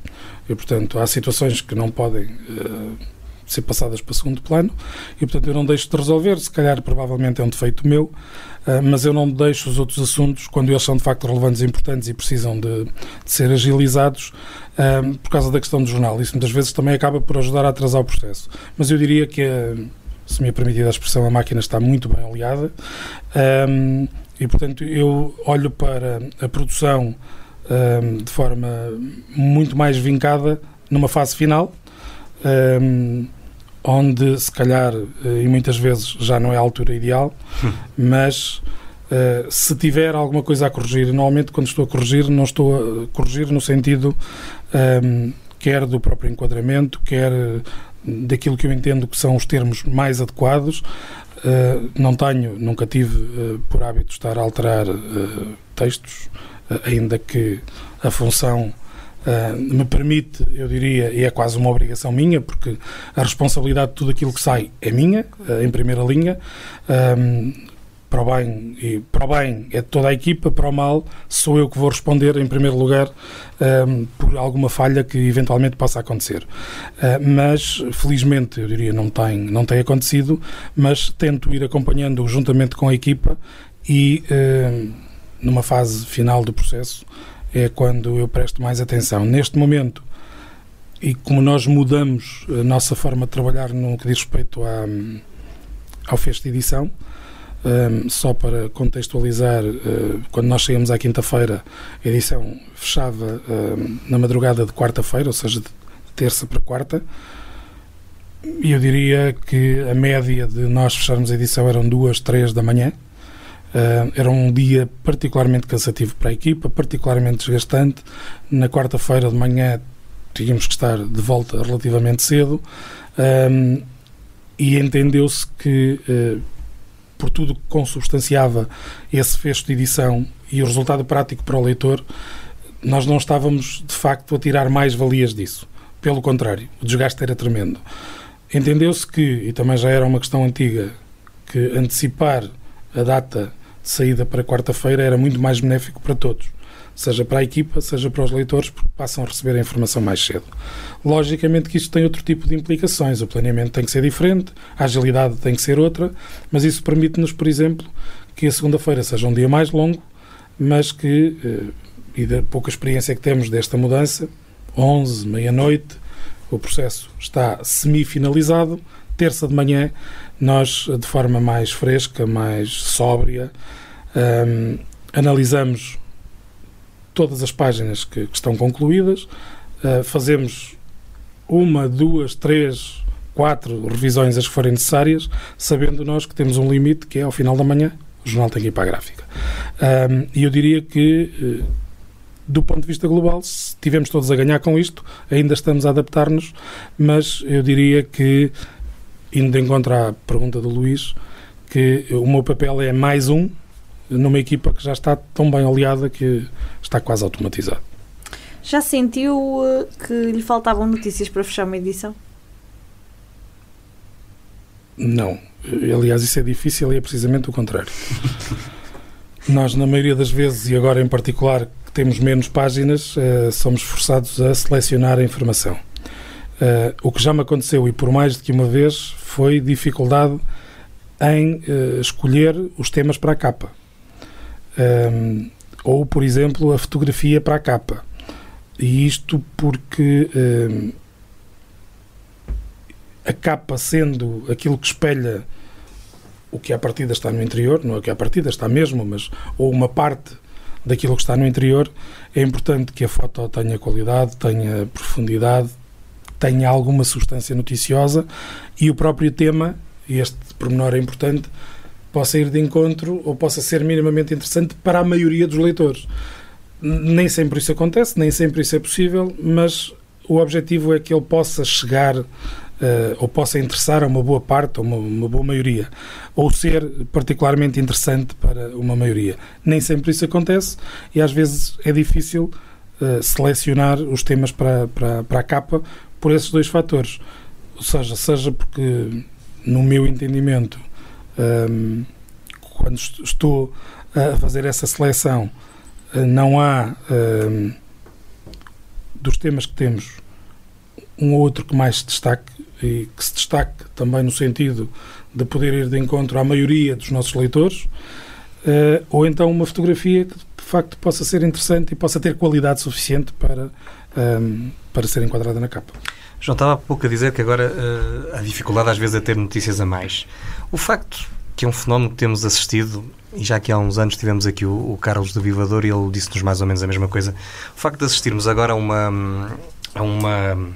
E, portanto, há situações que não podem uh, ser passadas para segundo plano e, portanto, eu não deixo de resolver. Se calhar, provavelmente é um defeito meu, uh, mas eu não deixo os outros assuntos, quando eles são de facto relevantes e importantes e precisam de, de ser agilizados, uh, por causa da questão do jornal. Isso muitas vezes também acaba por ajudar a atrasar o processo. Mas eu diria que, se me é permitida a expressão, a máquina está muito bem aliada. E, portanto, eu olho para a produção um, de forma muito mais vincada numa fase final, um, onde se calhar, eh, e muitas vezes já não é a altura ideal, mas uh, se tiver alguma coisa a corrigir, normalmente quando estou a corrigir, não estou a corrigir no sentido um, quer do próprio enquadramento, quer daquilo que eu entendo que são os termos mais adequados. Uh, não tenho, nunca tive uh, por hábito estar a alterar textos, ainda que a função me permite, eu diria, e é quase uma obrigação minha, porque a responsabilidade de tudo aquilo que sai é minha, em primeira linha para o bem e para o bem é de toda a equipa, para o mal sou eu que vou responder em primeiro lugar um, por alguma falha que eventualmente possa acontecer. Uh, mas felizmente eu diria não tem não tem acontecido, mas tento ir acompanhando juntamente com a equipa e uh, numa fase final do processo é quando eu presto mais atenção. Neste momento e como nós mudamos a nossa forma de trabalhar no que diz respeito à, ao de edição, um, só para contextualizar, uh, quando nós chegamos à quinta-feira, a edição fechava uh, na madrugada de quarta-feira, ou seja, de terça para quarta. E eu diria que a média de nós fecharmos a edição eram duas, três da manhã. Uh, era um dia particularmente cansativo para a equipa, particularmente desgastante. Na quarta-feira de manhã tínhamos que estar de volta relativamente cedo um, e entendeu-se que uh, por tudo que consubstanciava esse fecho de edição e o resultado prático para o leitor, nós não estávamos de facto a tirar mais valias disso. Pelo contrário, o desgaste era tremendo. Entendeu-se que, e também já era uma questão antiga, que antecipar a data saída para quarta-feira era muito mais benéfico para todos seja para a equipa, seja para os leitores, porque passam a receber a informação mais cedo. Logicamente que isto tem outro tipo de implicações. O planeamento tem que ser diferente, a agilidade tem que ser outra, mas isso permite-nos, por exemplo, que a segunda-feira seja um dia mais longo, mas que, eh, e da pouca experiência que temos desta mudança, 11, meia-noite, o processo está semi-finalizado. Terça de manhã, nós, de forma mais fresca, mais sóbria, um, analisamos todas as páginas que, que estão concluídas, uh, fazemos uma, duas, três, quatro revisões as que forem necessárias, sabendo nós que temos um limite que é ao final da manhã o jornal tem que ir para a gráfica. Um, e eu diria que, uh, do ponto de vista global, tivemos todos a ganhar com isto, ainda estamos a adaptar-nos, mas eu diria que, indo de encontro à pergunta do Luís, que o meu papel é mais um numa equipa que já está tão bem aliada que está quase automatizado. Já sentiu eh, que lhe faltavam notícias para fechar uma edição? Não. Aliás, isso é difícil e é precisamente o contrário. Nós, na maioria das vezes, e agora em particular, que temos menos páginas, uh, somos forçados a selecionar a informação. Uh, o que já me aconteceu, e por mais de que uma vez, foi dificuldade em uh, escolher os temas para a capa. Um, ou, por exemplo, a fotografia para a capa. E isto porque um, a capa sendo aquilo que espelha o que à partida está no interior, não é o que à partida está mesmo, mas ou uma parte daquilo que está no interior, é importante que a foto tenha qualidade, tenha profundidade, tenha alguma substância noticiosa e o próprio tema, este pormenor é importante, possa ir de encontro ou possa ser minimamente interessante para a maioria dos leitores. Nem sempre isso acontece, nem sempre isso é possível, mas o objetivo é que ele possa chegar uh, ou possa interessar a uma boa parte, ou uma, uma, boa maioria, ou ser particularmente interessante para uma maioria. Nem sempre isso acontece e às vezes é difícil uh, selecionar os temas para, para, para a capa por esses dois fatores. Ou seja, seja porque, no meu entendimento, um, quando estou a fazer essa seleção, eh, não há, eh, dos temas que temos, um ou outro que mais se destaque e que se destaque também no sentido de poder ir de encontro à maioria dos nossos leitores, eh, ou então uma fotografia que de facto possa ser interessante e possa ter qualidade suficiente para, ehm, para ser enquadrada na capa. João, estava há pouco a dizer que agora uh, a dificuldade às vezes é ter notícias a mais. O facto que é um fenómeno que temos assistido, e já que há uns anos tivemos aqui o, o Carlos do Vivador e ele disse-nos mais ou menos a mesma coisa, o facto de assistirmos agora a uma, a uma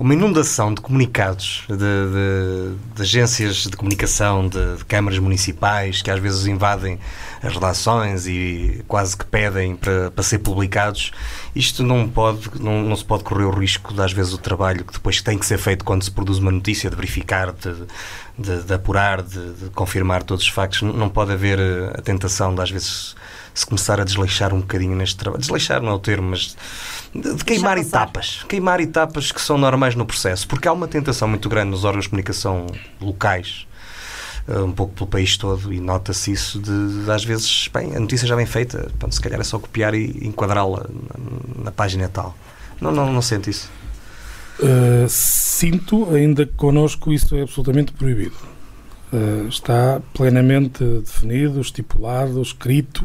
uma inundação de comunicados de, de, de agências de comunicação, de, de, câmaras municipais que às vezes invadem as redações e quase que pedem para, para ser publicados. Isto não, pode, não, não se pode correr o risco de, às vezes, o trabalho que depois tem que ser feito quando se produz uma notícia, de verificar, de, apurar, de, de, confirmar todos os factos. Não pode haver eh, a tentação de, às vezes, se começar a desleixar um bocadinho neste trabalho. Desleixar não é o termo, mas de, de queimar etapas. Queimar etapas que são normais no processo. Porque há uma tentação muito grande nos órgãos de comunicação locais, eh, um pouco pelo país todo, e nota-se isso de, de, às vezes, bem, a notícia já vem feita, pronto, se calhar é só copiar e enquadrá-la na, na, página tal. Não, não, não sente isso? Uh, sinto, ainda que connosco isso é absolutamente proibido. Uh, está plenamente definido, estipulado, escrito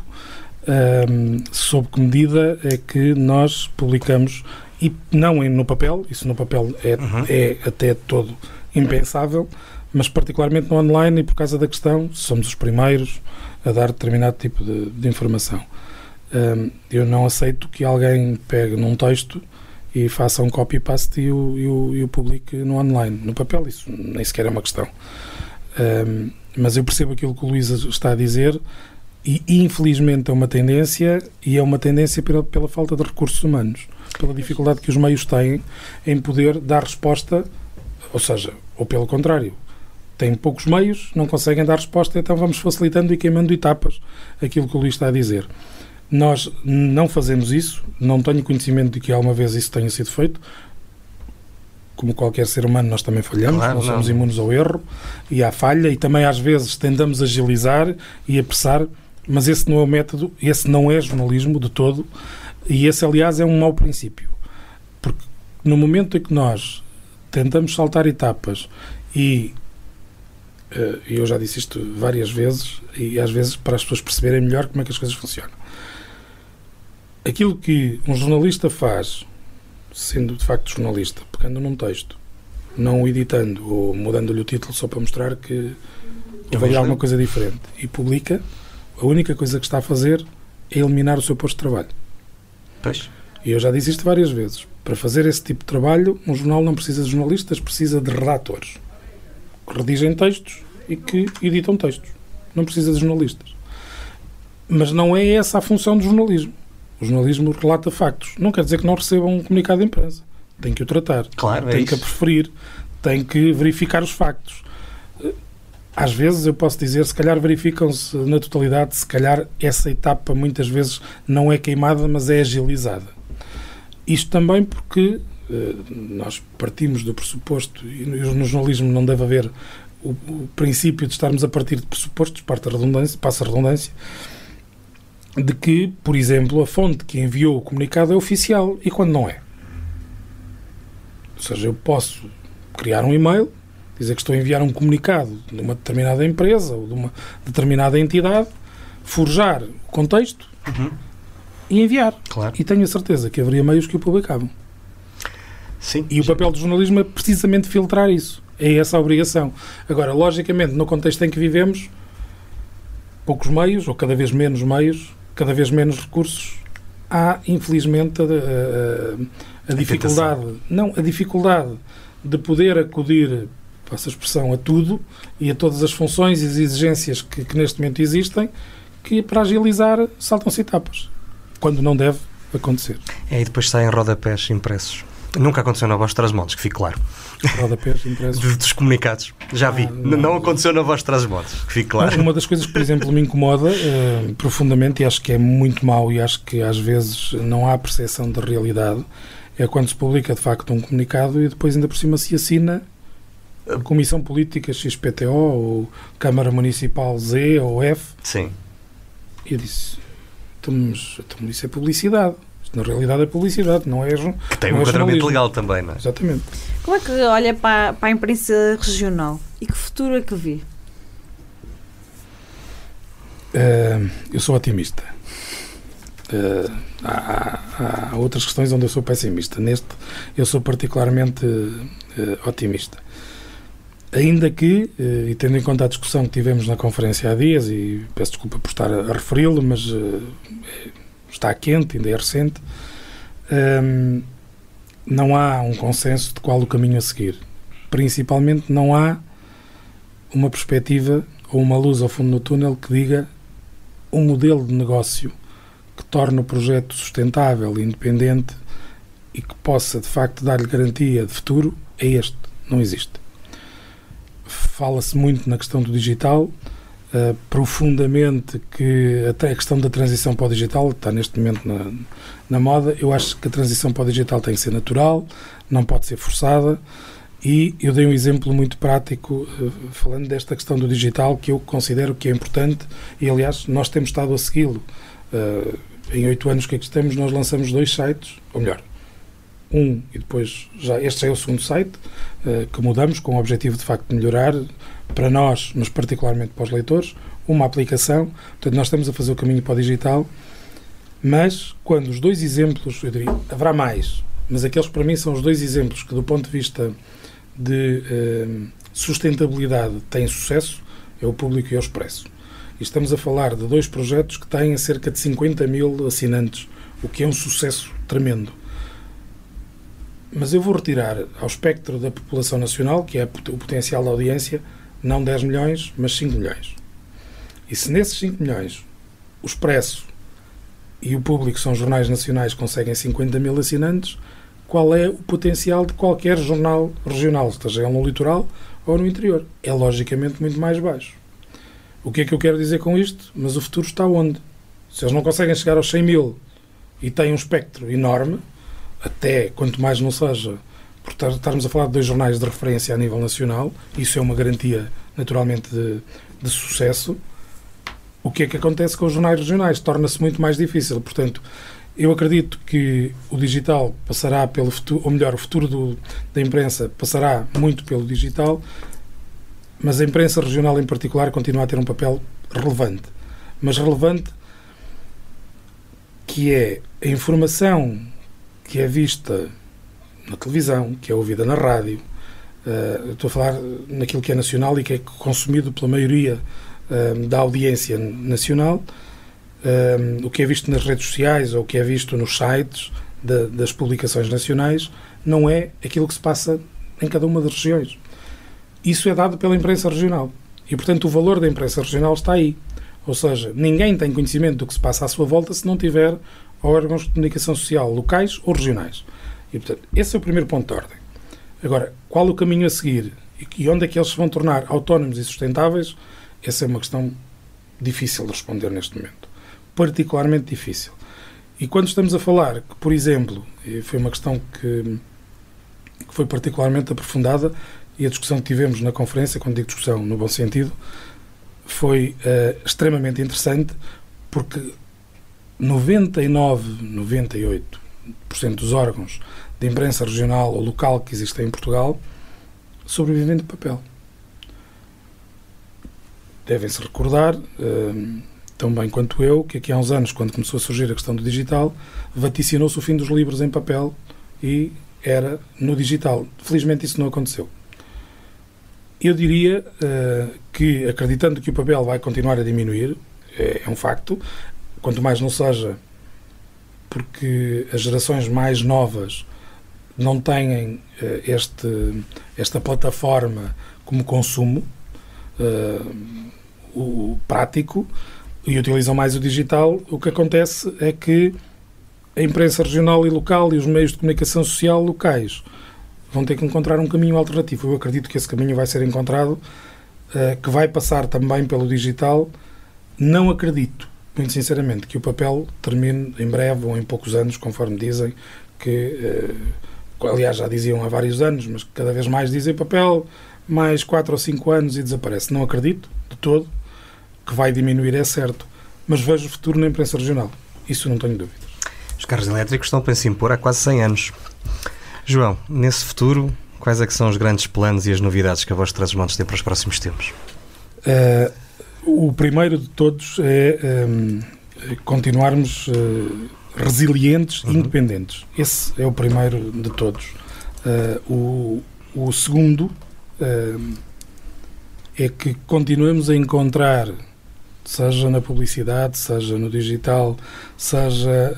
um, sob que medida é que nós publicamos, e não no papel, isso no papel é, uhum. é até todo impensável, mas particularmente no online e por causa da questão, somos os primeiros a dar determinado tipo de, de informação. Um, eu não aceito que alguém pegue num texto e faça um copy-paste e o, e, o, e o publique no online. No papel, isso nem sequer é uma questão. Um, mas eu percebo aquilo que o Luís está a dizer e infelizmente é uma tendência, e é uma tendência pela, pela falta de recursos humanos, pela dificuldade que os meios têm em poder dar resposta, ou seja, ou pelo contrário, têm poucos meios, não conseguem dar resposta, então vamos facilitando e queimando etapas aquilo que o Luís está a dizer. Nós não fazemos isso, não tenho conhecimento de que alguma vez isso tenha sido feito. Como qualquer ser humano, nós também falhamos, claro, não, não somos imunes ao erro e à falha, e também às vezes tendamos a agilizar e apressar mas esse não é o método, esse não é jornalismo de todo, e esse, aliás, é um mau princípio. Porque no momento em que nós tentamos saltar etapas e eh, eu já disse isto várias vezes e às vezes para as pessoas perceberem melhor como é que as coisas funcionam. Aquilo que um jornalista faz, sendo de facto jornalista, pegando num texto, não editando ou mudando-lhe o título só para mostrar que veio alguma coisa diferente e publica, a única coisa que está a fazer é eliminar o seu posto de trabalho. Pois. E eu já disse isto várias vezes. Para fazer esse tipo de trabalho, um jornal não precisa de jornalistas, precisa de redatores que redigem textos e que editam textos. Não precisa de jornalistas. Mas não é essa a função do jornalismo. O jornalismo relata factos. Não quer dizer que não receba um comunicado de imprensa. Tem que o tratar. Claro, é tem é que a preferir. Tem que verificar os factos às vezes eu posso dizer, se calhar verificam-se na totalidade, se calhar essa etapa muitas vezes não é queimada, mas é agilizada. Isto também porque eh, nós partimos do pressuposto, e no jornalismo não deve haver o, o princípio de estarmos a partir de pressupostos, parte a redundância, passa a redundância, de que, por exemplo, a fonte que enviou o comunicado é oficial e quando não é. Ou seja, eu posso criar um e-mail dizer que estou a enviar um comunicado de uma determinada empresa ou de uma determinada entidade, forjar o contexto uhum. e enviar. Claro. E tenho a certeza que haveria meios que o publicavam. Sim, e o papel do jornalismo é precisamente filtrar isso. É essa a obrigação. Agora, logicamente, no contexto em que vivemos, poucos meios, ou cada vez menos meios, cada vez menos recursos, há, infelizmente, a, a, a dificuldade. Não, a dificuldade de poder acudir passa a expressão, a tudo e a todas as funções e as exigências que, que neste momento existem, que para agilizar saltam-se etapas, quando não deve acontecer. É, e depois saem rodapés impressos. Nunca aconteceu na Voz de Trás-Montes, que fique claro. Rodapés impressos? Dos, dos comunicados. Já vi. Ah, não, não, aconteceu na Voz de Trás-Montes, que fique claro. Uma das coisas que, por exemplo, me incomoda uh, profundamente e acho que é muito mau e acho que às vezes não há percepção da realidade é quando se publica de facto um comunicado e depois ainda por cima se assina Comissão Política XPTO ou Câmara Municipal Z ou F. Sim. E eu disse, Estamos, então, isso é publicidade. Isto, na realidade é publicidade, não é Que tem um não é enquadramento legal também, não é? Exatamente. Como é que olha para, para a imprensa regional? E que futuro é que vê? Eh, eu sou otimista. Eh, há, há- outras questões onde eu sou pessimista. Neste, eu sou particularmente eh, otimista. Ainda que, e tendo em conta a discussão que tivemos na conferência há dias, e peço desculpa por estar a, a referi-lo, mas está quente, ainda é recente, ehm, não há um consenso de qual o caminho a seguir. Principalmente não há uma perspectiva ou uma luz ao fundo do túnel que diga um modelo de negócio que torne o projeto sustentável independente e que possa, de facto, dar-lhe garantia de futuro, é este. Não existe. Fala-se muito na questão do digital, eh, profundamente que até a questão da transição para o digital está neste momento na, na moda. Eu acho que a transição para o digital tem que ser natural, não pode ser forçada. E eu dei um exemplo muito prático, eh, falando desta questão do digital, que eu considero que é importante, e aliás, nós temos estado a segui-lo. Eh, em oito anos que aqui estamos, nós lançamos dois sites, ou melhor, um e depois já este já é o segundo site, que mudamos com o objetivo de facto de melhorar para nós, mas particularmente para os leitores, uma aplicação. Portanto, nós estamos a fazer o caminho para o digital, mas quando os dois exemplos, eu diria, haverá mais, mas aqueles para mim são os dois exemplos que, do ponto de vista de eh, sustentabilidade, têm sucesso, é o público e é o expresso. E estamos a falar de dois projetos que têm cerca de 50 mil assinantes, o que é um sucesso tremendo. Mas eu vou retirar ao espectro da população nacional, que é o potencial da audiência, não 10 milhões, mas 5 milhões. E se nesses 5 milhões o Expresso e o público são jornais nacionais conseguem 50 mil assinantes, qual é o potencial de qualquer jornal regional, esteja ele no litoral ou no interior? É logicamente muito mais baixo. O que é que eu quero dizer com isto? Mas o futuro está onde? Se eles não conseguem chegar aos 100 mil e têm um espectro enorme, até quanto mais não seja, por estar- estarmos a falar de dois jornais de referência a nível nacional, isso é uma garantia naturalmente de, de sucesso. O que é que acontece com os jornais regionais? Torna-se muito mais difícil. Portanto, eu acredito que o digital passará pelo futuro, ou melhor, o futuro do- da imprensa passará muito pelo digital, mas a imprensa regional em particular continua a ter um papel relevante. Mas relevante que é a informação que é vista na televisão, que é ouvida na rádio, eu estou a falar naquilo que é nacional e que é consumido pela maioria eh, da audiência nacional, eh, o que é visto nas redes sociais ou o que é visto nos sites da- das publicações nacionais, não é aquilo que se passa em cada uma das regiões. Isso é dado pela imprensa regional. E, portanto, o valor da imprensa regional está aí. Ou seja, ninguém tem conhecimento do que se passa à sua volta se não tiver órgãos de comunicação social locais ou regionais. E, portanto, esse é o primeiro ponto de ordem. Agora, qual o caminho a seguir e- onde é que eles se vão tornar autónomos e sustentáveis? Essa é uma questão difícil de responder neste momento. Particularmente difícil. E quando estamos a falar que, por exemplo, foi uma questão que, que foi particularmente aprofundada e a discussão que tivemos na conferência, quando digo discussão no bom sentido, foi eh, extremamente interessante porque 99, 98% dos órgãos de imprensa regional ou local que existem em Portugal sobrevivem de papel. Devem-se recordar, eh, tão bem quanto eu, que aqui há uns anos, quando começou a surgir a questão do digital, vaticinou-se o fim dos livros em papel e era no digital. Felizmente isso não aconteceu. Eu diria eh, que, acreditando que o papel vai continuar a diminuir, é, é um facto, quanto mais não seja porque as gerações mais novas não têm eh, este, esta plataforma como consumo eh, o, prático e utilizam mais o digital, o que acontece é que a imprensa regional e local e os meios de comunicação social locais vão ter que encontrar um caminho alternativo. Eu acredito que esse caminho vai ser encontrado, eh, que vai passar também pelo digital. Não acredito, muito sinceramente, que o papel termine em breve ou em poucos anos, conforme dizem, que, aliás, já diziam há vários anos, mas cada vez mais dizem papel, mais 4 ou 5 anos e desaparece. Não acredito, de todo, que vai diminuir, é certo, mas vejo o futuro na imprensa regional. Isso não tenho dúvidas. Os carros elétricos estão para se impor há quase 100 anos. João, nesse futuro, quais é que são os grandes planos e as novidades que a voz de Trás-os-Montes tem para os próximos tempos? Uh, o primeiro de todos é um, continuarmos uh, resilientes e uhum. independentes. Esse é o primeiro de todos. Uh, o, o segundo é que continuemos a encontrar, seja na publicidade, seja no digital, seja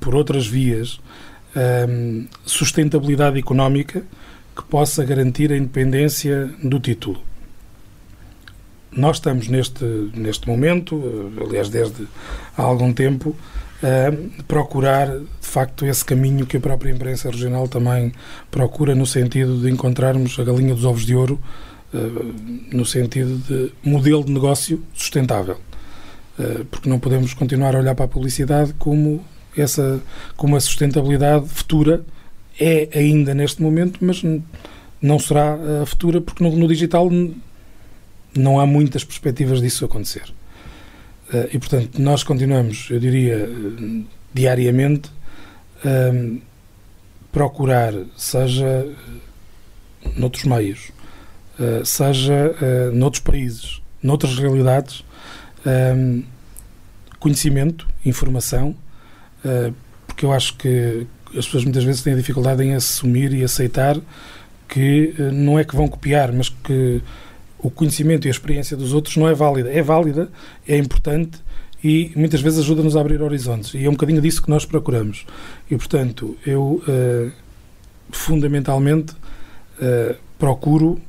por outras vias, sustentabilidade económica que possa garantir a independência do título. Nós estamos neste, neste momento, aliás, desde há algum tempo, a procurar, de facto, esse caminho que a própria imprensa regional também procura, no sentido de encontrarmos a galinha dos ovos de ouro, eh, no sentido de modelo de negócio sustentável. Eh, porque não podemos continuar a olhar para a publicidade como essa como a sustentabilidade futura é ainda neste momento, mas não será a futura porque no, no digital não há muitas perspectivas disso acontecer. Uh, e, portanto, nós continuamos, eu diria, diariamente, uh, procurar, seja noutros meios, seja noutros países, noutras realidades, conhecimento, informação, porque eu acho que as pessoas muitas vezes têm dificuldade em assumir e aceitar que não é que vão copiar, mas que o conhecimento e a experiência dos outros não é válida. É válida, é importante e muitas vezes ajuda-nos a abrir horizontes. E é um bocadinho disso que nós procuramos. E, portanto, eu uh, fundamentalmente uh, procuro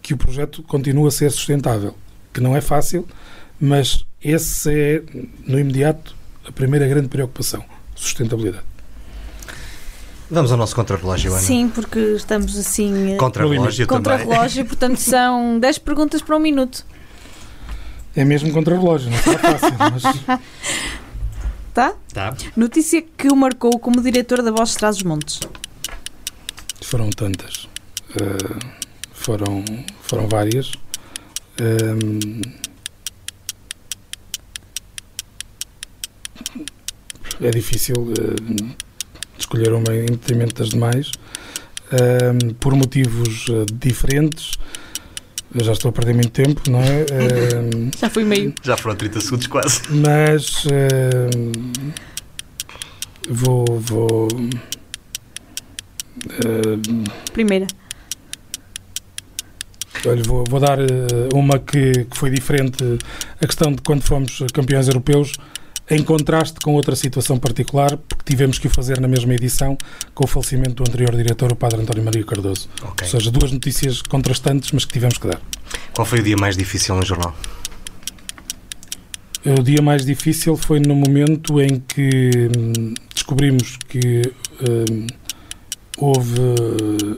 que o projeto continue a ser sustentável, que não é fácil, mas esse é, no imediato, a primeira grande preocupação, sustentabilidade. Vamos ao nosso contrarrelógio, Ana. Sim, porque estamos assim... Eh, contrarrelógio contra também. Contrarrelógio, portanto são 10 perguntas para um minuto. É mesmo contrarrelógio, não está fácil, mas... Tá? Tá. Notícia que o marcou como diretor da Voz de Trás-os-Montes. Foram tantas. Uh, foram, foram várias. Um, é difícil uh, escolher uma em detrimento das demais, uh, por motivos uh, diferentes. Eu já estou a perder muito tempo, não é? já fui meio. Já foram 30 segundos quase. Mas vou. vou Primeira. Olha, vou, vou dar uma que, que foi diferente. A questão de quando fomos campeões europeus, em contraste com outra situação particular, porque tivemos que o fazer na mesma edição, com o falecimento do anterior diretor, o Padre António Maria Cardoso. Okay. Ou seja, duas notícias contrastantes, mas que tivemos que dar. Qual foi o dia mais difícil no jornal? O dia mais difícil foi no momento em que hum, descobrimos que hum, houve eh,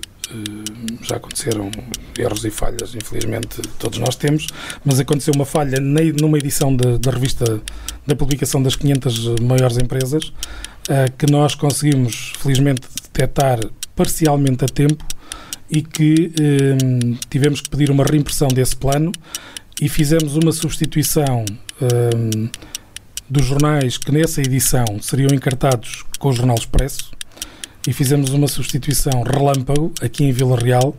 já aconteceram erros e falhas, infelizmente todos nós temos, mas aconteceu uma falha numa edição da revista da publicação das 500 maiores empresas eh, que nós conseguimos felizmente detectar parcialmente a tempo e que eh, tivemos que pedir uma reimpressão desse plano e fizemos uma substituição dos jornais que nessa edição seriam encartados com o Jornal Expresso e fizemos uma substituição relâmpago aqui em Vila Real,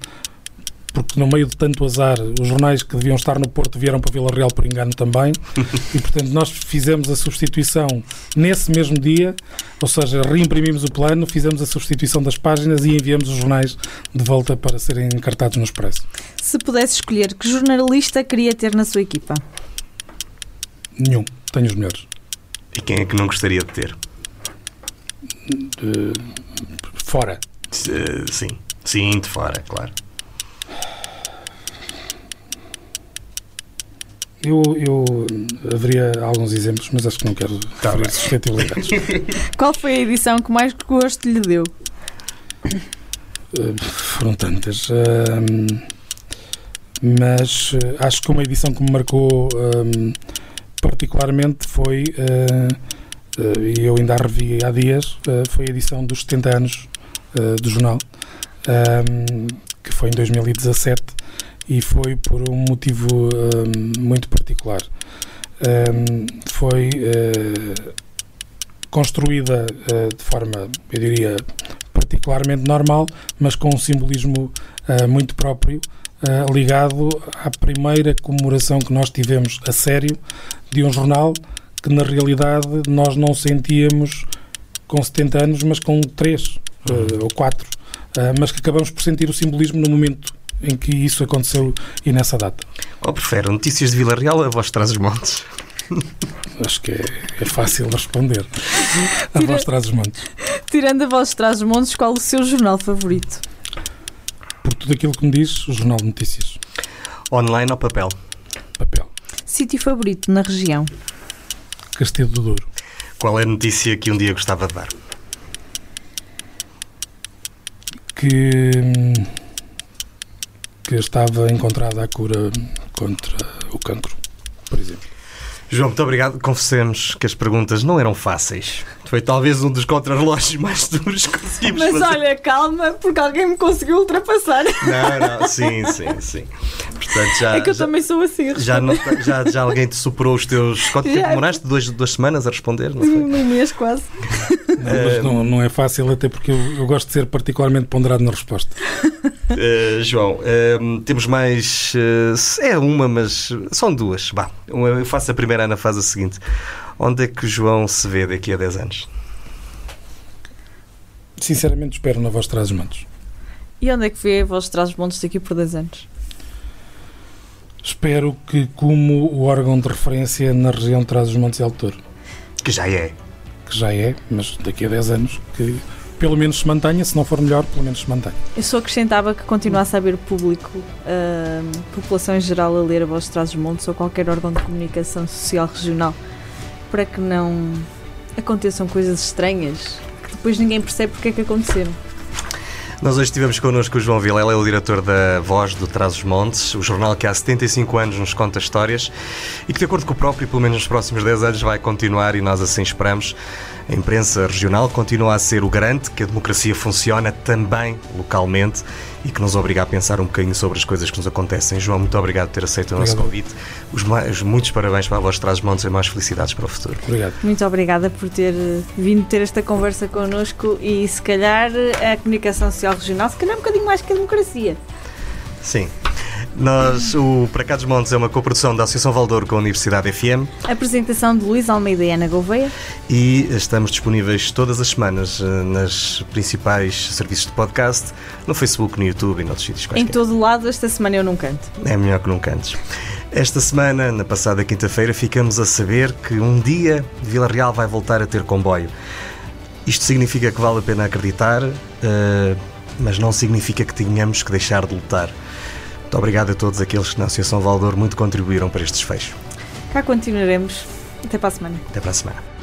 porque no meio de tanto azar, os jornais que deviam estar no Porto vieram para Vila Real por engano também, e portanto nós fizemos a substituição nesse mesmo dia, ou seja, reimprimimos o plano, fizemos a substituição das páginas e enviamos os jornais de volta para serem encartados no Expresso. Se pudesse escolher, que jornalista queria ter na sua equipa? Nenhum, tenho os melhores. E quem é que não gostaria de ter? De fora. Sim, sim, de fora, claro. Eu, eu haveria alguns exemplos, mas acho que não quero tá referir suscetibilidades. Qual foi a edição que mais gosto lhe deu? Uh, foram tantas. Uh, mas uh, acho que uma edição que me marcou particularmente foi, e eu ainda a revi há dias, foi a edição dos 70 anos uh, do jornal, um, que foi em 2017 e foi por um motivo um, muito particular. Um, foi construída de forma, eu diria, particularmente normal, mas com um simbolismo muito próprio, ligado à primeira comemoração que nós tivemos a sério de um jornal que, na realidade, nós não sentíamos com 70 anos, mas com 3 uhum. ou 4, mas que acabamos por sentir o simbolismo no momento em que isso aconteceu e nessa data. Qual prefere? Notícias de Vila Real ou a voz traz os montes? Acho que é, é fácil responder. A Tira, voz traz os montes. Tirando a voz traz os montes, qual o seu jornal favorito? Por tudo aquilo que me diz, o Jornal de Notícias. Online ou papel? Papel. Sítio favorito na região? Castelo do Douro. Qual é a notícia que um dia gostava de dar? Que, que estava encontrada a cura contra o cancro, por exemplo. João, muito obrigado. Confessemos que as perguntas não eram fáceis. Foi talvez um dos contrarrelógios mais duros que conseguimos Mas fazer. olha, calma, porque alguém me conseguiu ultrapassar. Não, não, sim, sim, sim. Portanto, já, é que eu já, também sou assim. Já, não, já, já alguém te superou os teus. Quanto tempo demoraste? Duas, duas semanas a responder? Não foi? Um mês quase. Não, mas não, não é fácil, até porque eu, eu gosto de ser particularmente ponderado na resposta. Uh, João, uh, temos mais. Uh, é uma, mas são duas. Bah, eu faço a primeira, Ana faz a seguinte. Onde é que o João se vê daqui a 10 anos? Sinceramente, espero na Voz Traz os Montes. E onde é que vê a Voz Traz os Montes daqui por 10 anos? Espero que, como o órgão de referência na região de Traz os Montes e Alto Que já é. Que já é, mas daqui a 10 anos que pelo menos se mantenha, se não for melhor, pelo menos se mantenha. Eu só acrescentava que continuasse a haver público, uh, população em geral, a ler a voz de trás dos montes ou qualquer órgão de comunicação social regional, para que não aconteçam coisas estranhas que depois ninguém percebe porque é que aconteceram. Nós hoje tivemos connosco o João Vilela, é o diretor da Voz do Traz os Montes, o jornal que há 75 anos nos conta histórias e que, de acordo com o próprio, pelo menos nos próximos 10 anos, vai continuar e nós assim esperamos. A imprensa regional continua a ser o garante que a democracia funciona também localmente e que nos obriga a pensar um bocadinho sobre as coisas que nos acontecem. João, muito obrigado por ter aceito o nosso convite. Os, mais, muitos parabéns para a Voz Traz Montes e mais felicidades para o futuro. Obrigado. Muito obrigada por ter eh, vindo ter esta conversa connosco e se calhar a comunicação social regional, se calhar um bocadinho mais que a democracia. Sim. Nós, o Para Cá dos Montes é uma coprodução da Associação Valdor com a Universidade FM. Apresentação de Luís Almeida e Ana Gouveia. E estamos disponíveis todas as semanas eh, nas principais serviços de podcast, no Facebook, no YouTube e noutros sítios quaisquer. Em todo lado, esta semana eu não canto. É melhor que não cantes. Esta semana, na passada quinta-feira, ficamos a saber que um dia Vila Real vai voltar a ter comboio. Isto significa que vale a pena acreditar, uh, mas não significa que tenhamos que deixar de lutar. Muito obrigado a todos aqueles que na Associação Valdor muito contribuíram para este desfecho. Cá continuaremos. Até para a semana. Até para a semana.